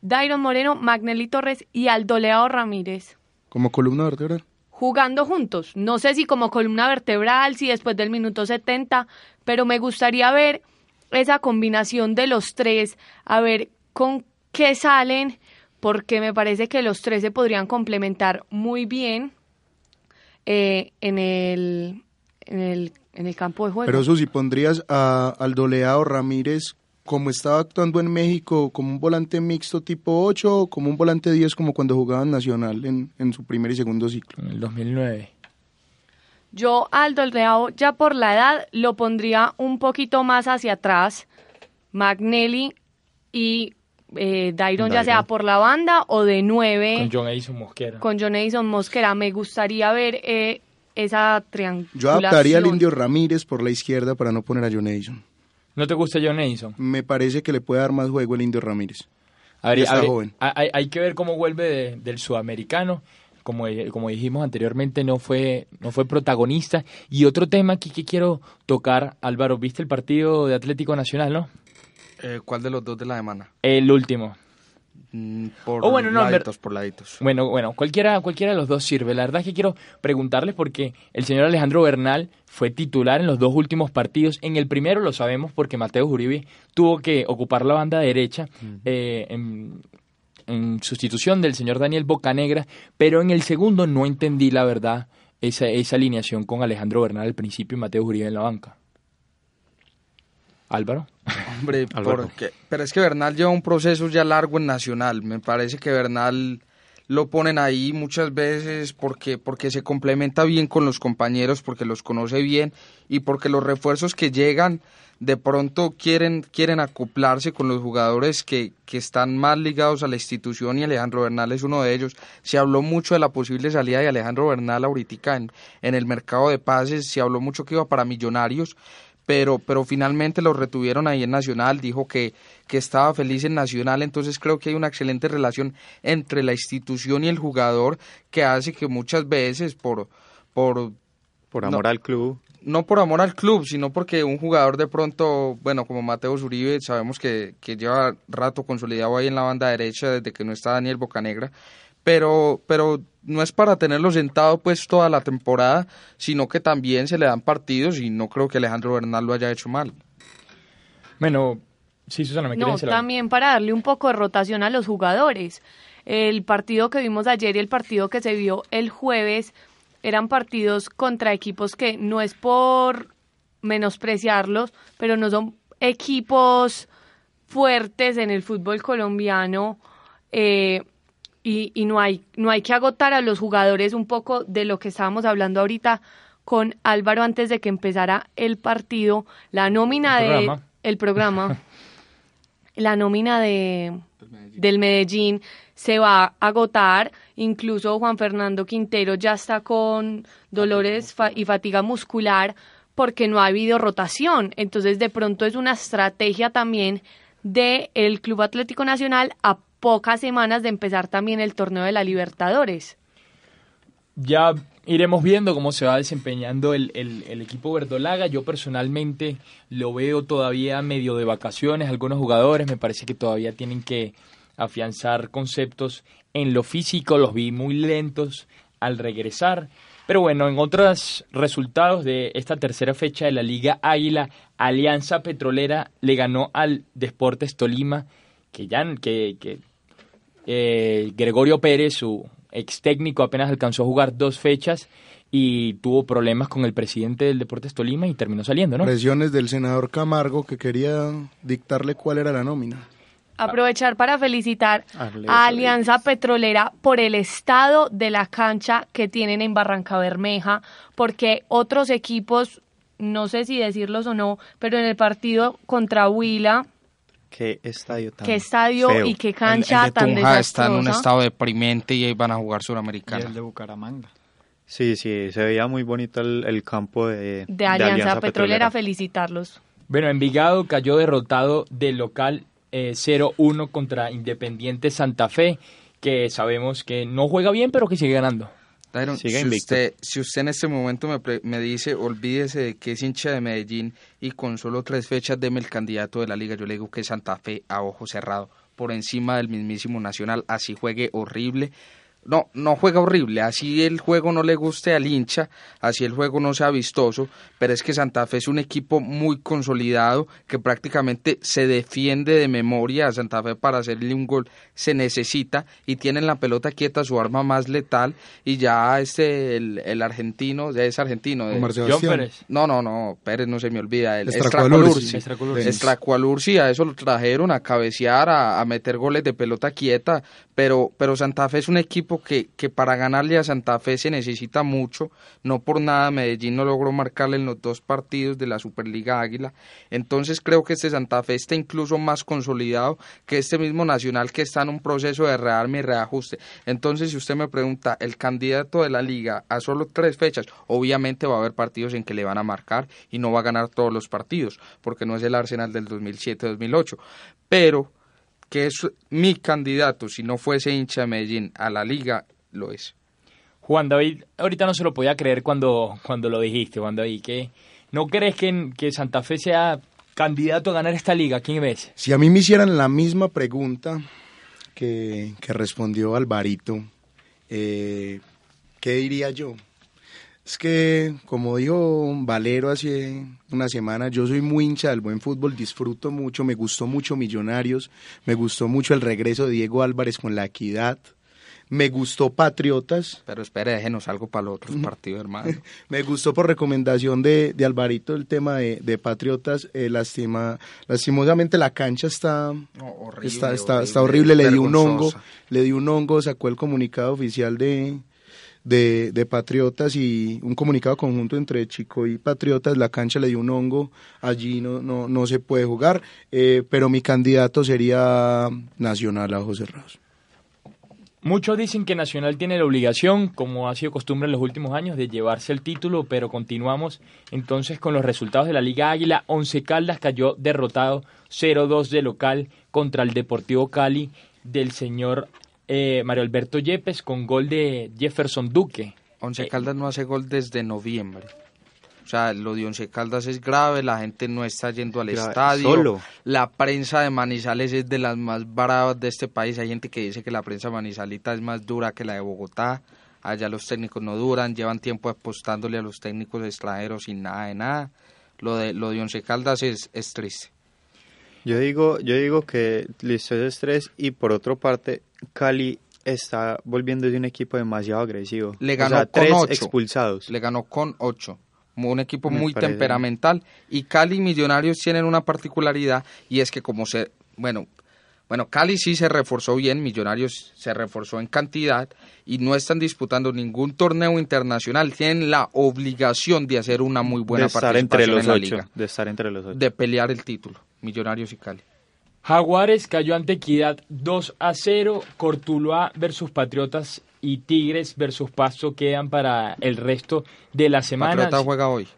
Dairon Moreno, Magnelli Torres y Aldoleao Ramírez Como columna vertebral. jugando juntos. No sé si como columna vertebral, si después del minuto 70, pero me gustaría ver esa combinación de los tres, a ver con qué salen, porque me parece que los tres se podrían complementar muy bien eh, en, el, en, el, en el campo de juego. Pero Susi, ¿pondrías a Aldoleado Ramírez como estaba actuando en México, como un volante mixto tipo 8 o como un volante 10 como cuando jugaba en Nacional en, en su primer y segundo ciclo? En el 2009. Yo Aldo Leao ya por la edad lo pondría un poquito más hacia atrás, Magnelli y eh, Dairon ya sea por la banda o de nueve Con John Edison Mosquera. con John Edison Mosquera. Me gustaría ver eh, esa triangulación. Yo adaptaría al Indio Ramírez por la izquierda para no poner a John Edison. ¿No te gusta John Edison? Me parece que le puede dar más juego el Indio Ramírez. A ver, a joven. Hay, hay que ver cómo vuelve de- del sudamericano. Como, eh, como dijimos anteriormente, no fue, no fue protagonista. Y otro tema aquí que quiero tocar, Álvaro, ¿viste el partido de Atlético Nacional, no? Eh, ¿Cuál de los dos de la semana? El último. Mm, por Oh, bueno, no, ver- laditos, por laditos. Bueno, bueno, cualquiera, cualquiera de los dos sirve. La verdad es que quiero preguntarles porque el señor Alejandro Bernal fue titular en los dos últimos partidos. En el primero lo sabemos porque Mateo Uribe tuvo que ocupar la banda derecha eh, en, en sustitución del señor Daniel Bocanegra, pero en el segundo no entendí la verdad esa, esa alineación con Alejandro Bernal al principio y Mateo Uribe en la banca. Álvaro. Hombre, Álvaro. porque, pero es que Bernal lleva un proceso ya largo en Nacional. Me parece que Bernal lo ponen ahí muchas veces porque, porque se complementa bien con los compañeros, porque los conoce bien y porque los refuerzos que llegan de pronto quieren, quieren acoplarse con los jugadores que, que están más ligados a la institución y Alejandro Bernal es uno de ellos. Se habló mucho de la posible salida de Alejandro Bernal ahorita en, en el mercado de pases, se habló mucho que iba para millonarios, pero, pero finalmente lo retuvieron ahí en Nacional, dijo que, que estaba feliz en Nacional, entonces creo que hay una excelente relación entre la institución y el jugador que hace que muchas veces por, por Por No. amor al club. no por amor al club, sino porque un jugador de pronto, bueno, como Mateo Uribe, sabemos que, que lleva rato consolidado ahí en la banda derecha desde que no está Daniel Bocanegra, pero, pero no es para tenerlo sentado pues toda la temporada, sino que también se le dan partidos y no creo que Alejandro Bernal lo haya hecho mal. Bueno, sí, Susana, ¿me No, quieres decir algo? también para darle un poco de rotación a los jugadores. El partido que vimos ayer y el partido que se vio el jueves eran partidos contra equipos que no es por menospreciarlos, pero no son equipos fuertes en el fútbol colombiano eh, y, y no hay no hay que agotar a los jugadores un poco de lo que estábamos hablando ahorita con Álvaro antes de que empezara el partido, la nómina El de el programa, la nómina de del Medellín se va a agotar. Incluso Juan Fernando Quintero ya está con dolores fa- y fatiga muscular porque no ha habido rotación. Entonces, de pronto es una estrategia también del el Club Atlético Nacional a pocas semanas de empezar también el torneo de la Libertadores. Ya iremos viendo cómo se va desempeñando el, el- equipo verdolaga. Yo personalmente lo veo todavía medio de vacaciones. Algunos jugadores me parece que todavía tienen que afianzar conceptos en lo físico. Los vi muy lentos al regresar. Pero bueno, en otros resultados de esta tercera fecha de la Liga Águila, Alianza Petrolera le ganó al Deportes Tolima, que ya que, que eh, Gregorio Pérez, su ex técnico, apenas alcanzó a jugar dos fechas y tuvo problemas con el presidente del Deportes Tolima y terminó saliendo, ¿no? Presiones del senador Camargo que quería dictarle cuál era la nómina. Aprovechar para felicitar Ale- a Alianza Petrolera por el estado de la cancha que tienen en Barranca Bermeja, porque otros equipos, no sé si decirlos o no, pero en el partido contra Huila, Qué estadio tan qué estadio feo. y qué cancha el de tan Tunja está en un desastrosa. estado deprimente y ahí van a jugar Y Suramericana. el de Bucaramanga. Sí, sí, se veía muy bonito el, el campo de, de Alianza, Petrolera, felicitarlos. Bueno, Envigado cayó derrotado del local eh, 0-1 contra Independiente Santa Fe que sabemos que no juega bien, pero que sigue ganando. Siga si, usted, si usted en este momento me, pre- me dice, olvídese de que es hincha de Medellín y con solo tres fechas deme el candidato de la liga, yo le digo que es Santa Fe a ojo cerrado, por encima del mismísimo Nacional, así juegue horrible. No, no juega horrible, así el juego no le guste al hincha, así el juego no sea vistoso, pero es que Santa Fe es un equipo muy consolidado que prácticamente se defiende de memoria a Santa Fe para hacerle un gol se necesita y tienen la pelota quieta su arma más letal y ya este el, el argentino, ya es argentino, de- Omar John. Pérez. no, no, no, Pérez no se me olvida. El. Estracualursi. Estracualursi, a eso lo trajeron a cabecear, a, a meter goles de pelota quieta, pero, pero Santa Fe es un equipo que, que para ganarle a Santa Fe se necesita mucho. No por nada Medellín no logró marcarle en los dos partidos de la Superliga Águila. Entonces creo que este Santa Fe está incluso más consolidado que este mismo Nacional que está en un proceso de rearme y reajuste. Entonces, si usted me pregunta, el candidato de la liga a solo tres fechas, obviamente va a haber partidos en que le van a marcar y no va a ganar todos los partidos, porque no es el Arsenal del 2007-2008. Pero que es mi candidato, si no fuese hincha de Medellín a la liga, lo es. Juan David, ahorita no se lo podía creer cuando, cuando lo dijiste, Juan David, que no crees que, que Santa Fe sea candidato a ganar esta liga. ¿Quién ves? Si a mí me hicieran la misma pregunta que, que respondió Alvarito, eh, ¿qué diría yo? Es que, como dijo Valero hace una semana, yo soy muy hincha del buen fútbol, disfruto mucho, me gustó mucho Millonarios, me gustó mucho el regreso de Diego Álvarez con la equidad, me gustó Patriotas, Pero espere, déjenos algo para los otros partidos, hermano. me gustó por recomendación de, de Alvarito el tema de, de Patriotas, eh, lastima, lastimosamente la cancha está, horrible, está, está, horrible, está horrible, le dio un hongo, le dio un hongo, sacó el comunicado oficial de, de, de Patriotas y un comunicado conjunto entre Chico y Patriotas, la cancha le dio un hongo, allí no, no, no se puede jugar, eh, pero mi candidato sería Nacional a ojos cerrados. Muchos dicen que Nacional tiene la obligación, como ha sido costumbre en los últimos años, de llevarse el título, pero continuamos entonces con los resultados de la Liga Águila. Once Caldas cayó derrotado 0-2 de local contra el Deportivo Cali del señor eh, Mario Alberto Yepes con gol de Jefferson Duque. Once Eh, Caldas no hace gol desde noviembre. O sea, lo de Once Caldas es grave, la gente no está yendo al Grave, estadio. solo. La prensa de Manizales es de las más bravas de este país. Hay gente que dice que la prensa manizalita es más dura que la de Bogotá. Allá los técnicos no duran, llevan tiempo apostándole a los técnicos extranjeros sin nada de nada. Lo de, lo de Once Caldas es, es triste. Yo digo, yo digo que listo es estrés y por otra parte Cali está volviéndose un equipo demasiado agresivo. Le O ganó sea, con tres ocho. expulsados. Le ganó con ocho. Un equipo Me muy parece. temperamental. Y Cali y Millonarios tienen una particularidad y es que como se... Bueno, bueno, Cali sí se reforzó bien, Millonarios se reforzó en cantidad y no están disputando ningún torneo internacional. Tienen la obligación de hacer una muy buena de estar entre participación los en la ocho. liga. De estar entre los ocho. De pelear el título, Millonarios y Cali. Jaguares cayó ante Equidad 2 a 0. Cortuluá versus Patriotas y Tigres versus Pasto quedan para el resto de la semana. Patriota juega hoy.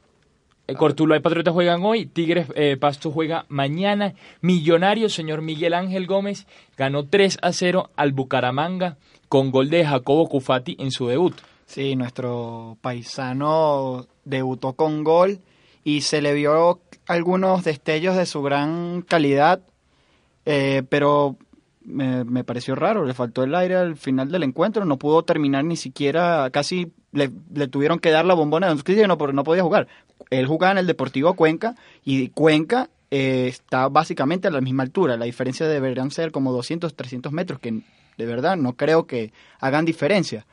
Eh, Cortuluá y Patriotas juegan hoy, Tigres eh, Pasto juega mañana. Millonarios, señor Miguel Ángel Gómez, ganó 3 a 0 al Bucaramanga con gol de Jacobo Cufati en su debut. Sí, nuestro paisano debutó con gol y se le vio algunos destellos de su gran calidad, eh, pero me, pareció raro, le faltó el aire al final del encuentro, no pudo terminar ni siquiera, casi le, le tuvieron que dar la bombona de oxígeno porque no podía jugar. Él jugaba en el Deportivo Cuenca y Cuenca eh, está básicamente a la misma altura, la diferencia deberían ser como 200, 300 metros, que de verdad no creo que hagan diferencia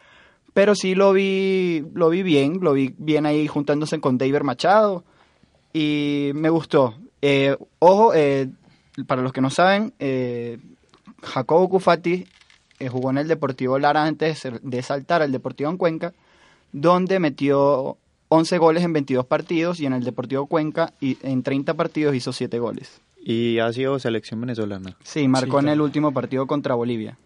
pero sí lo vi lo vi bien lo vi bien ahí juntándose con David Machado y me gustó Eh, ojo eh, para los que no saben eh, Jacobo Cufati eh, jugó en el Deportivo Lara antes de- de saltar al Deportivo en Cuenca donde metió 11 goles en 22 partidos y en el Deportivo Cuenca y en 30 partidos hizo 7 goles Y ha sido selección venezolana. sí marcó Sí, en el último partido contra Bolivia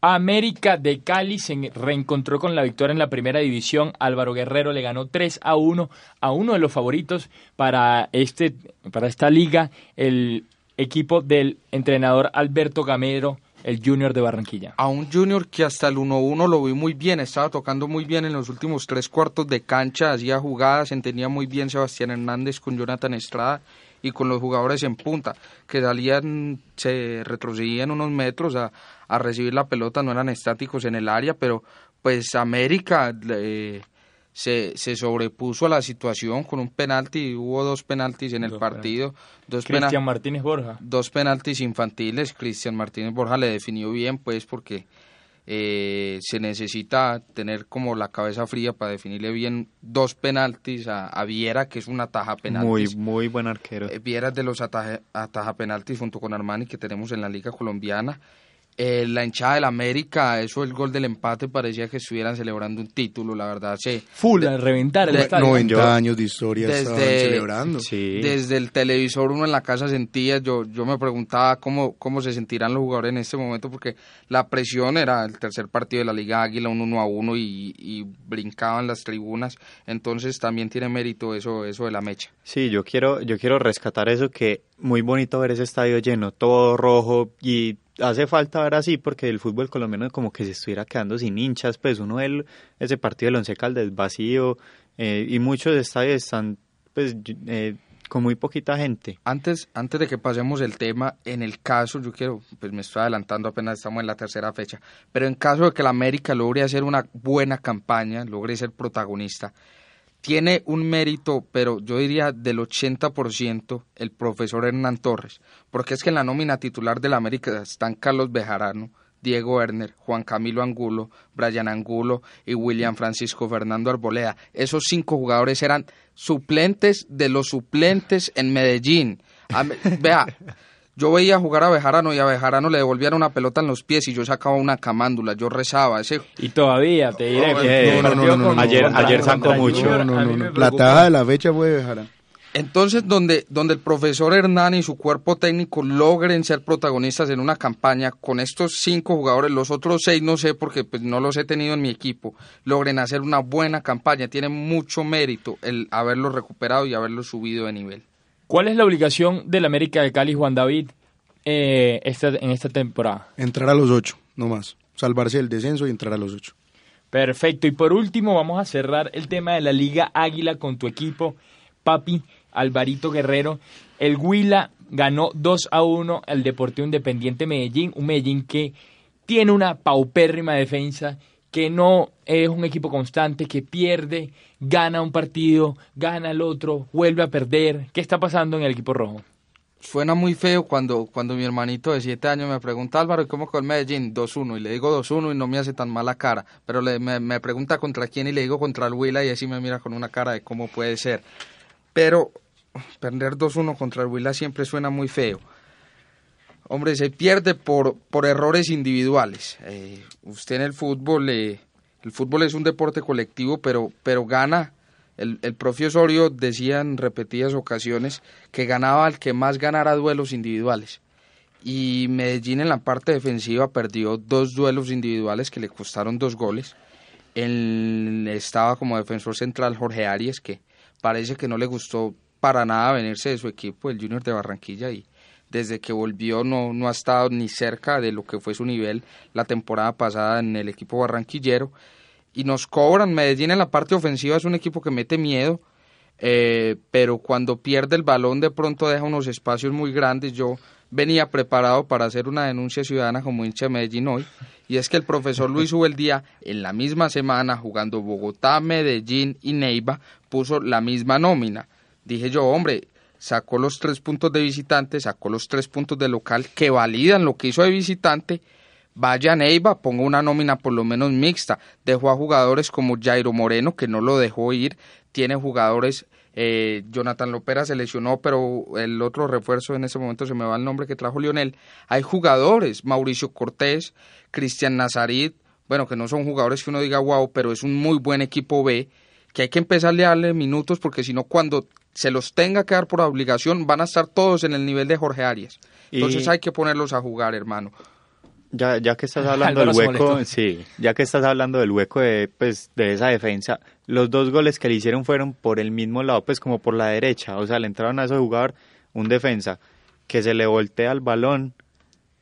América de Cali se reencontró con la victoria en la primera división. Álvaro Guerrero le ganó 3 a 1 a uno de los favoritos para, este, para esta liga, el equipo del entrenador Alberto Gamero el Junior de Barranquilla. A un Junior que hasta el 1-1 lo vi muy bien, estaba tocando muy bien en los últimos tres cuartos de cancha, hacía jugadas, entendía muy bien Sebastián Hernández con Jonathan Estrada y con los jugadores en punta, que salían, se retrocedían unos metros a, a recibir la pelota, no eran estáticos en el área, pero pues América eh, se, se sobrepuso a la situación con un penalti, hubo dos penaltis en el Dos partido, dos, Cristian pena- Martínez Borja. dos penaltis infantiles, Cristian Martínez Borja le definió bien, pues porque eh, se necesita tener como la cabeza fría para definirle bien dos penaltis a, a Viera, que es un ataja Muy, penaltis. muy buen arquero. Eh, Viera es de los ataja, ataja penaltis junto con Armani que tenemos en la liga colombiana. Eh, la hinchada del América, eso el gol del empate parecía que estuvieran celebrando un título, la verdad, sí. Full, a reventar el de- estadio. 90 Yo- años de historia desde- estaban celebrando. Sí. Desde el televisor uno en la casa sentía, yo, yo me preguntaba cómo, cómo se sentirán los jugadores en este momento, porque la presión era el tercer partido de la Liga Águila, un uno a uno y, y brincaban las tribunas, entonces también tiene mérito eso, eso de la mecha. Sí, yo quiero, yo quiero rescatar eso que muy bonito ver ese estadio lleno, todo rojo y hace falta ver así porque el fútbol colombiano como que se estuviera quedando sin hinchas, pues uno el- ese partido del Once Caldas vacío eh, y muchos estadios están pues eh, con muy poquita gente. Antes, antes de que pasemos el tema, en el caso, yo quiero, pues me estoy adelantando apenas estamos en la tercera fecha, pero en caso de que la América logre hacer una buena campaña, logre ser protagonista, tiene un mérito, pero yo diría del 80% el profesor Hernán Torres, porque es que en la nómina titular del América están Carlos Bejarano, Diego Werner, Juan Camilo Angulo, Brian Angulo y William Francisco Fernando Arboleda. Esos cinco jugadores eran suplentes de los suplentes en Medellín. Vea, yo veía jugar a Bejarano y a Bejarano le devolvían una pelota en los pies y yo sacaba una camándula, yo rezaba. Ese, Y todavía, te diré. Que no, no, no. Ayer- ayer sacó mucho. La taja de la fecha puede dejar. Entonces, donde, donde el profesor Hernán y su cuerpo técnico logren ser protagonistas en una campaña con estos cinco jugadores, los otros seis no sé porque pues, no los he tenido en mi equipo, logren hacer una buena campaña, tiene mucho mérito el haberlos recuperado y haberlos subido de nivel. ¿Cuál es la obligación del América de Cali, Juan David, eh, esta- en esta temporada? Entrar a los ocho, no más. Salvarse del descenso y entrar a los ocho. Perfecto. Y por último, vamos a cerrar el tema de la Liga Águila con tu equipo, papi Alvarito Guerrero. El Huila ganó 2 a 1 al Deportivo Independiente Medellín, un Medellín que tiene una paupérrima defensa, que no es un equipo constante, que pierde, gana un partido, gana el otro, vuelve a perder. ¿Qué está pasando en el equipo rojo? Suena muy feo cuando, cuando mi hermanito de siete años me pregunta, Álvaro, ¿y ¿cómo con Medellín? 2-1. Y le digo 2-1 y no me hace tan mala cara. Pero le, me, me pregunta contra quién y le digo contra el Huila y así me mira con una cara de cómo puede ser. Pero perder 2-1 contra el Huila siempre suena muy feo. Hombre, se pierde por, por errores individuales. Eh, usted en el fútbol, eh, el fútbol es un deporte colectivo, pero, pero gana. El, el profe Osorio decía en repetidas ocasiones que ganaba al que más ganara duelos individuales. Y Medellín en la parte defensiva perdió dos duelos individuales que le costaron dos goles. Estaba como defensor central Jorge Arias, que parece que no le gustó para nada venirse de su equipo, el Junior de Barranquilla, y desde que volvió no, no ha estado ni cerca de lo que fue su nivel la temporada pasada en el equipo barranquillero. Y nos cobran, Medellín en la parte ofensiva es un equipo que mete miedo, eh, pero cuando pierde el balón de pronto deja unos espacios muy grandes. Yo venía preparado para hacer una denuncia ciudadana como hincha de Medellín hoy, y es que el profesor Luis Ubeldía en la misma semana jugando Bogotá, Medellín y Neiva puso la misma nómina. Dije yo, hombre, sacó los tres puntos de visitante, sacó los tres puntos de local que validan lo que hizo de visitante. Vaya Neiva, ponga una nómina por lo menos mixta. Dejó a jugadores como Jairo Moreno, que no lo dejó ir. Tiene jugadores, eh, Jonathan Lopera se lesionó, pero el otro refuerzo en ese momento se me va el nombre que trajo Lionel. Hay jugadores, Mauricio Cortés, Cristian Nazarit, bueno, que no son jugadores que uno diga wow, pero es un muy buen equipo B, que hay que empezarle a darle minutos porque si no cuando se los tenga que dar por obligación van a estar todos en el nivel de Jorge Arias. Entonces Y- hay que ponerlos a jugar, hermano. Ya, ya que estás hablando del hueco, molestó. sí, ya que estás hablando del hueco de, pues, de esa defensa, los dos goles que le hicieron fueron por el mismo lado, pues como por la derecha, o sea, le entraron a ese jugador un defensa que se le voltea el balón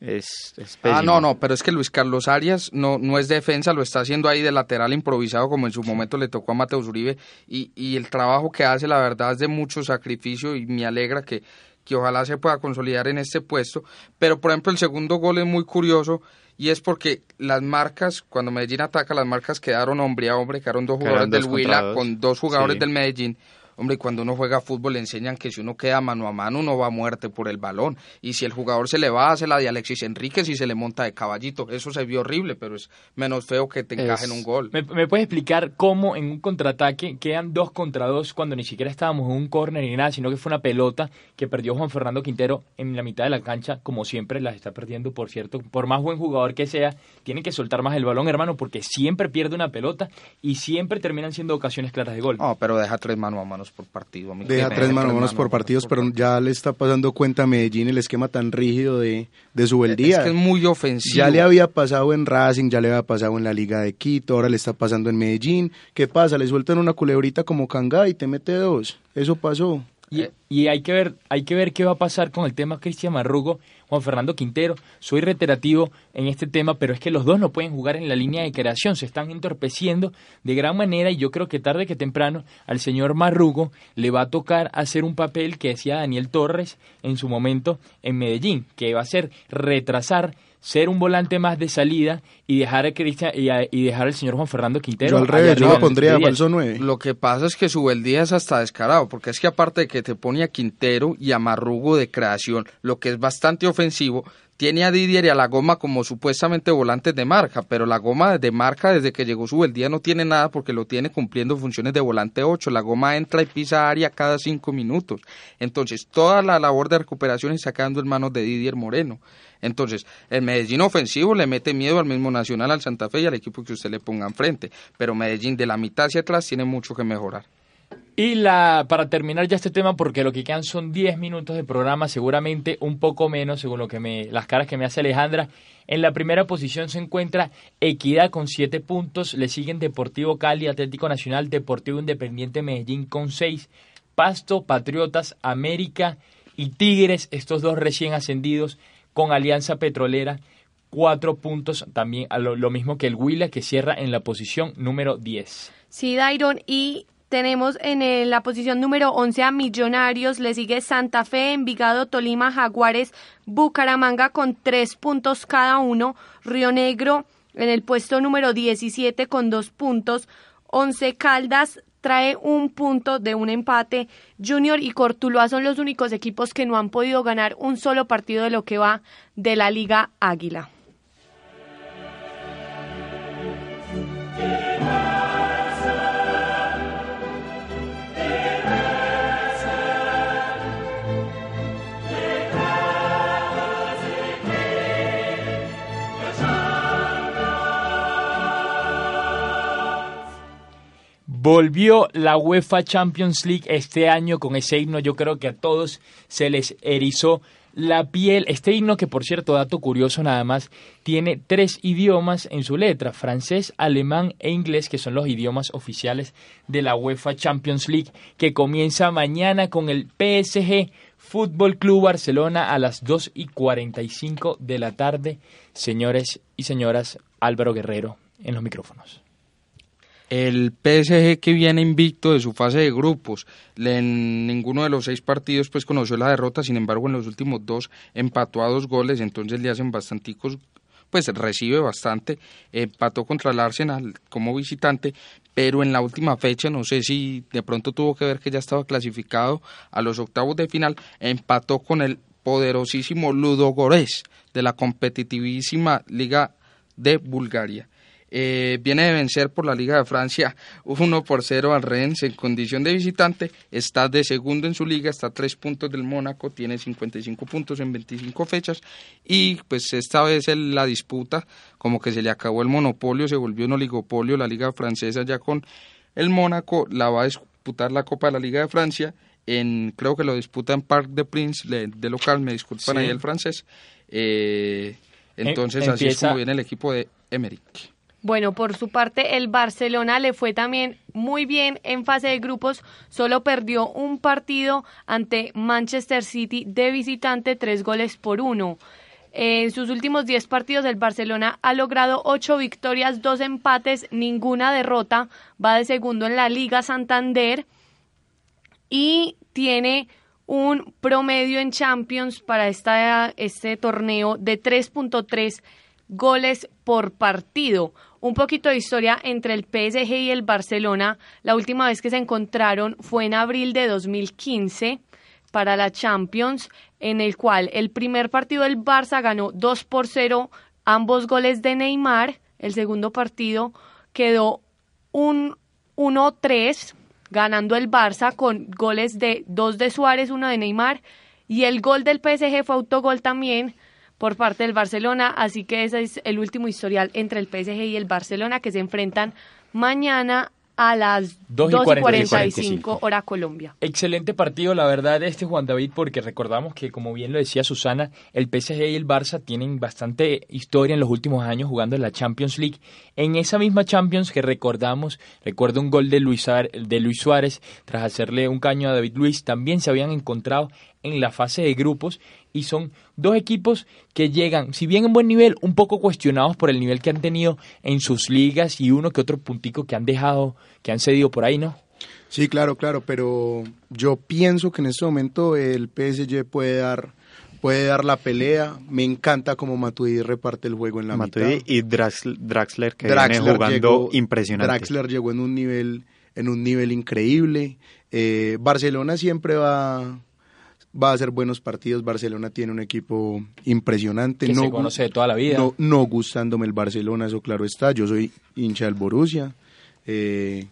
es, es Ah, no, no, pero es que Luis Carlos Arias no, no es defensa, lo está haciendo ahí de lateral improvisado como en su momento le tocó a Mateus Uribe y, y el trabajo que hace la verdad es de mucho sacrificio y me alegra que, que ojalá se pueda consolidar en este puesto. Pero por ejemplo el segundo gol es muy curioso y es porque las marcas, cuando Medellín ataca, las marcas quedaron hombre a hombre, quedaron dos jugadores del dos Huila con dos jugadores Sí. del Medellín. Hombre, cuando uno juega fútbol le enseñan que si uno queda mano a mano uno va a muerte por el balón. Y si el jugador se le va, hace la de Alexis Enríquez y se le monta de caballito. Eso se vio horrible, pero es menos feo que te encajen Es- un gol. ¿Me, me puedes explicar cómo en un contraataque quedan dos contra dos cuando ni siquiera estábamos en un córner ni nada, sino que fue una pelota que perdió Juan Fernando Quintero en la mitad de la cancha, como siempre las está perdiendo, por cierto. Por más buen jugador que sea, tiene que soltar más el balón, hermano, porque siempre pierde una pelota y siempre terminan siendo ocasiones claras de gol. No, pero deja tres mano a manos por partido. a mí que Deja tres deje manos por partidos, pero partido. ya le está pasando cuenta a Medellín el esquema tan rígido de, de su beldía. Es que es muy ofensivo. Ya le había pasado en Racing, ya le había pasado en la Liga de Quito, ahora le está pasando en Medellín. ¿Qué pasa? Le sueltan una culebrita como Canga y te mete dos. Eso pasó. Y, y hay que ver, hay que ver qué va a pasar con el tema Cristian Marrugo, Juan Fernando Quintero. Soy reiterativo en este tema, pero es que los dos no pueden jugar en la línea de creación, se están entorpeciendo de gran manera y yo creo que tarde que temprano al señor Marrugo le va a tocar hacer un papel que decía Daniel Torres en su momento en Medellín, que va a ser retrasar ser un volante más de salida y dejar a Cristian y, a- y dejar al señor Juan Fernando Quintero. Yo al revés, yo lo pondría falso 9. Lo que pasa es que su beldía es hasta descarado, porque es que aparte de que te pone a Quintero y a Marrugo de creación, lo que es bastante ofensivo, tiene a Didier y a la goma como supuestamente volantes de marca, pero la goma de marca desde que llegó su beldía no tiene nada porque lo tiene cumpliendo funciones de volante 8. La goma entra y pisa área cada cinco minutos. Entonces, toda la labor de recuperación está quedando en manos de Didier Moreno. Entonces, el Medellín ofensivo le mete miedo al mismo Nacional, al Santa Fe y al equipo que usted le ponga enfrente. Pero Medellín de la mitad hacia atrás tiene mucho que mejorar. Y la, para terminar ya este tema, porque lo que quedan son 10 minutos de programa, seguramente un poco menos, según lo que me, las caras que me hace Alejandra. En la primera posición se encuentra Equidad con 7 puntos, le siguen Deportivo Cali, Atlético Nacional, Deportivo Independiente Medellín con 6, Pasto, Patriotas, América y Tigres, estos dos recién ascendidos, con Alianza Petrolera, 4 puntos, también lo, lo mismo que el Huila, que cierra en la posición número 10. Sí, Dairon, y tenemos en el- la posición número 11 a Millonarios, le sigue Santa Fe, Envigado, Tolima, Jaguares, Bucaramanga con tres puntos cada uno, Río Negro en el puesto número 17 con dos puntos, Once Caldas trae un punto de un empate, Junior y Cortuluá son los únicos equipos que no han podido ganar un solo partido de lo que va de la Liga Águila. Volvió la UEFA Champions League este año con ese himno. Yo creo que a todos se les erizó la piel. Este himno, que por cierto, dato curioso nada más, tiene tres idiomas en su letra: francés, alemán e inglés, que son los idiomas oficiales de la UEFA Champions League, que comienza mañana con el PSG Fútbol Club Barcelona a las 2 y 45 de la tarde. Señores y señoras, Álvaro Guerrero en los micrófonos. El PSG que viene invicto de su fase de grupos, en ninguno de los seis partidos pues conoció la derrota, sin embargo en los últimos dos empató a dos goles, entonces le hacen bastanticos, pues recibe bastante, empató contra el Arsenal como visitante, pero en la última fecha, no sé si de pronto tuvo que ver que ya estaba clasificado a los octavos de final, empató con el poderosísimo Ludogorets de la competitivísima Liga de Bulgaria. Eh, viene de vencer por la Liga de Francia 1 por 0 al Rennes en condición de visitante, está de segundo en su liga, está a 3 puntos del Mónaco, tiene 55 puntos en 25 fechas y pues esta vez el- la disputa, como que se le acabó el monopolio, se volvió un oligopolio la Liga Francesa ya con el Mónaco, la va a disputar la Copa de la Liga de Francia, en creo que lo disputa en Parc de Prince de, de local, me disculpan Sí. ahí el francés. Eh, entonces así es como viene el equipo de Emerick. Bueno, por su parte, el Barcelona le fue también muy bien en fase de grupos. Solo perdió un partido ante Manchester City de visitante, tres goles por uno. En sus últimos 10 partidos el Barcelona ha logrado 8 victorias, 2 empates, ninguna derrota. Va de segundo en la Liga Santander y tiene un promedio en Champions para esta, este torneo de 3.3 goles por partido. Un poquito de historia entre el PSG y el Barcelona. La última vez que se encontraron fue en abril de 2015 para la Champions, en el cual el primer partido del Barça ganó 2 por 0, ambos goles de Neymar. El segundo partido quedó un 1-3 ganando el Barça con goles de dos de Suárez, uno de Neymar y el gol del PSG fue autogol también por parte del Barcelona, así que ese es el último historial entre el PSG y el Barcelona que se enfrentan mañana a las 2 y 45, hora Colombia. Excelente partido, la verdad, este Juan David, porque recordamos que, como bien lo decía Susana, el PSG y el Barça tienen bastante historia en los últimos años jugando en la Champions League. En esa misma Champions que recordamos, recuerdo un gol de Luis, de Luis Suárez tras hacerle un caño a David Luis, también se habían encontrado en la fase de grupos y son dos equipos que llegan, si bien en buen nivel, un poco cuestionados por el nivel que han tenido en sus ligas y uno que otro puntico que han dejado, que han cedido por ahí, ¿no? Sí, claro, claro, pero yo pienso que en este momento el PSG puede dar puede dar la pelea. Me encanta cómo Matuidi reparte el juego en la Matuidi y Draxler, que viene jugando impresionante. Draxler llegó en un nivel en un nivel increíble. Eh, Barcelona siempre va va a hacer buenos partidos. Barcelona tiene un equipo impresionante. Que no, se conoce de toda la vida. No, no gustándome el Barcelona, eso claro está. Yo soy hincha del Borussia. Eh,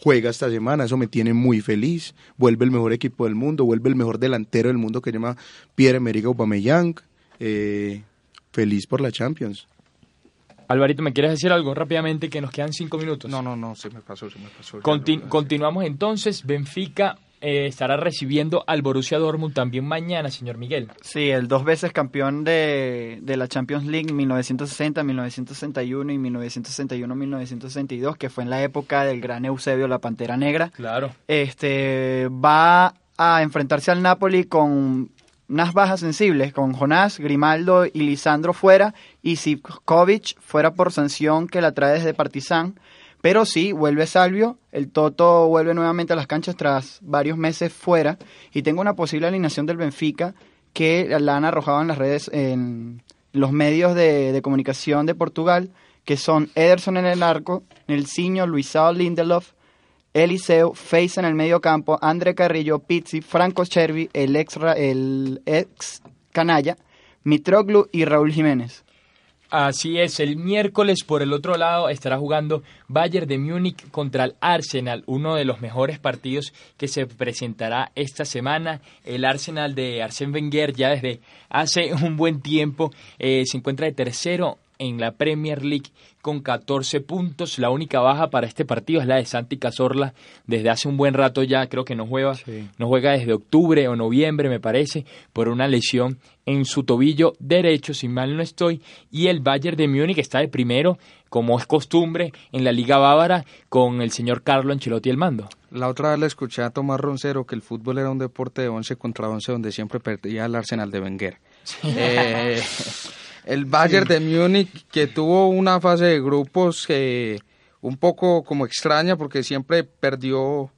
juega esta semana, eso me tiene muy feliz. Vuelve el mejor equipo del mundo, vuelve el mejor delantero del mundo que se llama Pierre-Emerick Aubameyang. Eh, feliz por la Champions. Alvarito, ¿me quieres decir algo rápidamente que nos quedan cinco minutos? No, no, no, se me pasó, se me pasó. continuamos entonces. Benfica eh, estará recibiendo al Borussia Dortmund también mañana, señor Miguel. Sí, el dos veces campeón de, de la Champions League 1960, 1961 y 1961-1962, que fue en la época del gran Eusebio, la Pantera Negra. Claro. Este va a enfrentarse al Napoli con unas bajas sensibles, con Jonás, Grimaldo y Lisandro fuera y Sivkovic fuera por sanción que la trae desde Partizan. Pero sí, vuelve Salvio, el Toto vuelve nuevamente a las canchas tras varios meses fuera y tengo una posible alineación del Benfica que la han arrojado en las redes, en los medios de, comunicación de Portugal, que son Ederson en el arco, Nelsinho, Luisao Lindelof, Eliseo, Face en el medio campo, André Carrillo, Pizzi, Franco Chervi, el ex, el ex canalla, Mitroglu y Raúl Jiménez. Así es, el miércoles por el otro lado estará jugando Bayern de Múnich contra el Arsenal, uno de los mejores partidos que se presentará esta semana. El Arsenal de Arsène Wenger ya desde hace un buen tiempo eh, se encuentra de tercero en la Premier League con 14 puntos. La única baja para este partido es la de Santi Cazorla. Desde hace un buen rato ya creo que no juega, no juega desde octubre o noviembre, me parece, por una lesión en su tobillo derecho, si mal no estoy. Y el Bayern de Múnich está de primero, como es costumbre, en la Liga Bávara con el señor Carlo Ancelotti el mando. La otra vez le escuché a Tomás Roncero que el fútbol era un deporte de 11 contra 11 donde siempre perdía el Arsenal de Wenger. Eh, el Bayern de Múnich que tuvo una fase de grupos que un poco como extraña porque siempre perdió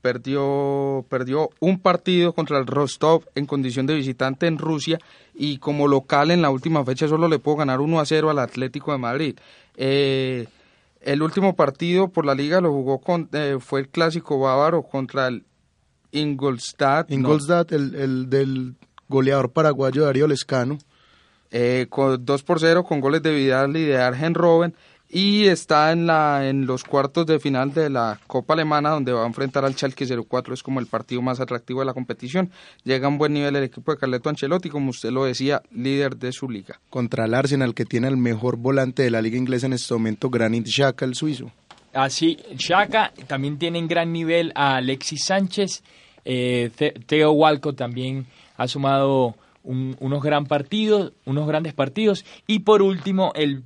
perdió perdió un partido contra el Rostov en condición de visitante en Rusia y como local en la última fecha solo le pudo ganar 1 a 0 al Atlético de Madrid. Eh, el último partido por la liga lo jugó con eh, fue el clásico bávaro contra el Ingolstadt. Ingolstadt, el, el del goleador paraguayo Darío Lescano eh, con 2 por 0 con goles de Vidal y de Argen Robben. Y está en la en los cuartos de final de la Copa Alemana donde va a enfrentar al Schalke 04 es como el partido más atractivo de la competición. Llega a un buen nivel el equipo de Carleto Ancelotti como usted lo decía líder de su liga. Contra el Arsenal que tiene el mejor volante de la liga inglesa en este momento Granit Xhaka el suizo. Así Xhaka también tiene en gran nivel a Alexis Sánchez. Eh, Theo Walcott también ha sumado unos gran partidos, unos grandes partidos y por último el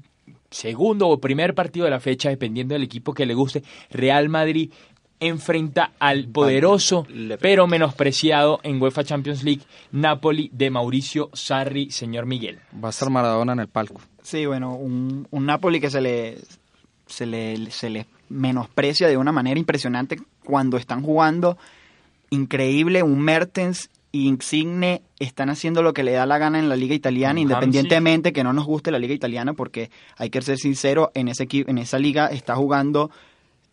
segundo o primer partido de la fecha, dependiendo del equipo que le guste, Real Madrid enfrenta al poderoso pero menospreciado en UEFA Champions League Napoli de Mauricio Sarri, señor Miguel. Va a estar Maradona en el palco. Sí, bueno, un, un Napoli que se le, se le, se le menosprecia de una manera impresionante cuando están jugando. Increíble, un Mertens Insigne están haciendo lo que le da la gana en la liga italiana, independientemente que no nos guste la liga italiana, porque hay que ser sincero, en ese en esa liga está jugando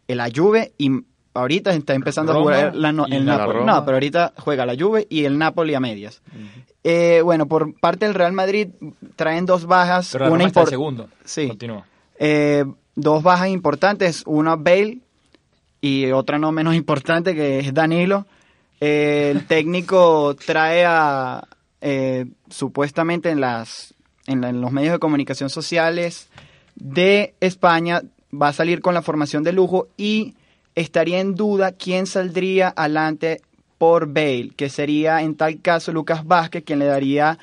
la Juve y ahorita está empezando Roma a jugar la, no- el Napoli. No, pero ahorita juega la Juve y el Napoli a medias. Eh, bueno, por parte del Real Madrid traen dos bajas. Pero una segundo. Sí. Continúa. Eh, dos bajas importantes, una Bale y otra no menos importante que es Danilo. El técnico trae a eh, supuestamente en las en, la- en los medios de comunicación sociales de España va a salir con la formación de lujo y estaría en duda quién saldría adelante por Bale, que sería en tal caso Lucas Vázquez quien le daría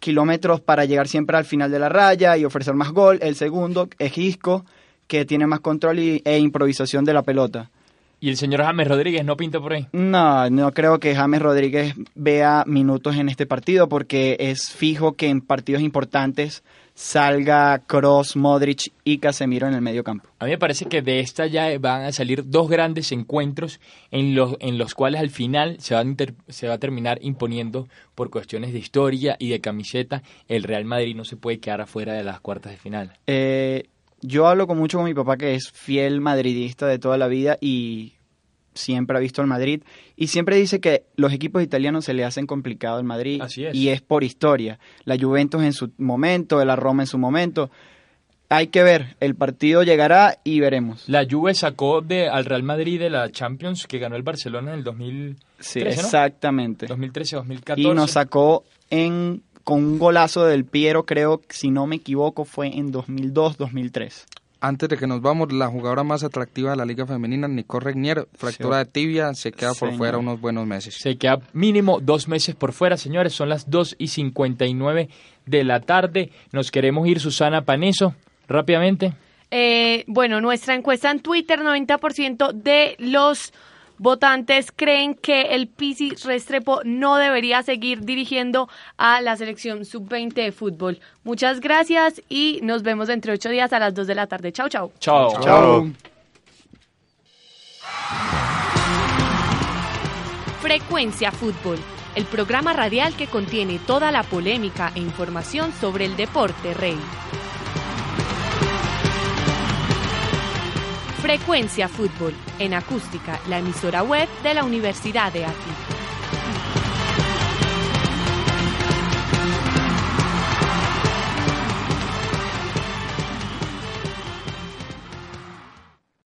kilómetros para llegar siempre al final de la raya y ofrecer más gol. El segundo es Isco, que tiene más control y- e improvisación de la pelota. Y el señor James Rodríguez no pinta por ahí. No, no creo que James Rodríguez vea minutos en este partido porque es fijo que en partidos importantes salga Cross, Modric y Casemiro en el medio campo. A mí me parece que de esta ya van a salir dos grandes encuentros en los, en los cuales al final se va, a inter- se va a terminar imponiendo por cuestiones de historia y de camiseta. El Real Madrid no se puede quedar afuera de las cuartas de final. Eh, yo hablo con mucho con mi papá que es fiel madridista de toda la vida y siempre ha visto al Madrid y siempre dice que los equipos italianos se le hacen complicado al Madrid Así es. y es por historia. La Juventus en su momento, la Roma en su momento. Hay que ver, el partido llegará y veremos. La Juve sacó de, al Real Madrid de la Champions que ganó el Barcelona en el 2013, Sí, ¿no? exactamente. 2013-2014. Y nos sacó en con un golazo del Piero, creo, si no me equivoco, fue en 2002-2003. Antes de que nos vamos, la jugadora más atractiva de la liga femenina, Nicole Regnier, fractura de tibia, se queda por Señor. fuera unos buenos meses. Se queda mínimo dos meses por fuera, señores. Son las 2 y 59 de la tarde. Nos queremos ir, Susana Paneso, rápidamente. Eh, bueno, nuestra encuesta en Twitter, 90% de los votantes creen que el Pisi Restrepo no debería seguir dirigiendo a la selección sub-20 de fútbol. Muchas gracias y nos vemos dentro de ocho días a las 2 de la tarde. Chao, chao. Chao. Chao. Frecuencia Fútbol, el programa radial que contiene toda la polémica e información sobre el deporte rey. Frecuencia Fútbol, en acústica, la emisora web de la Universidad de Aquí.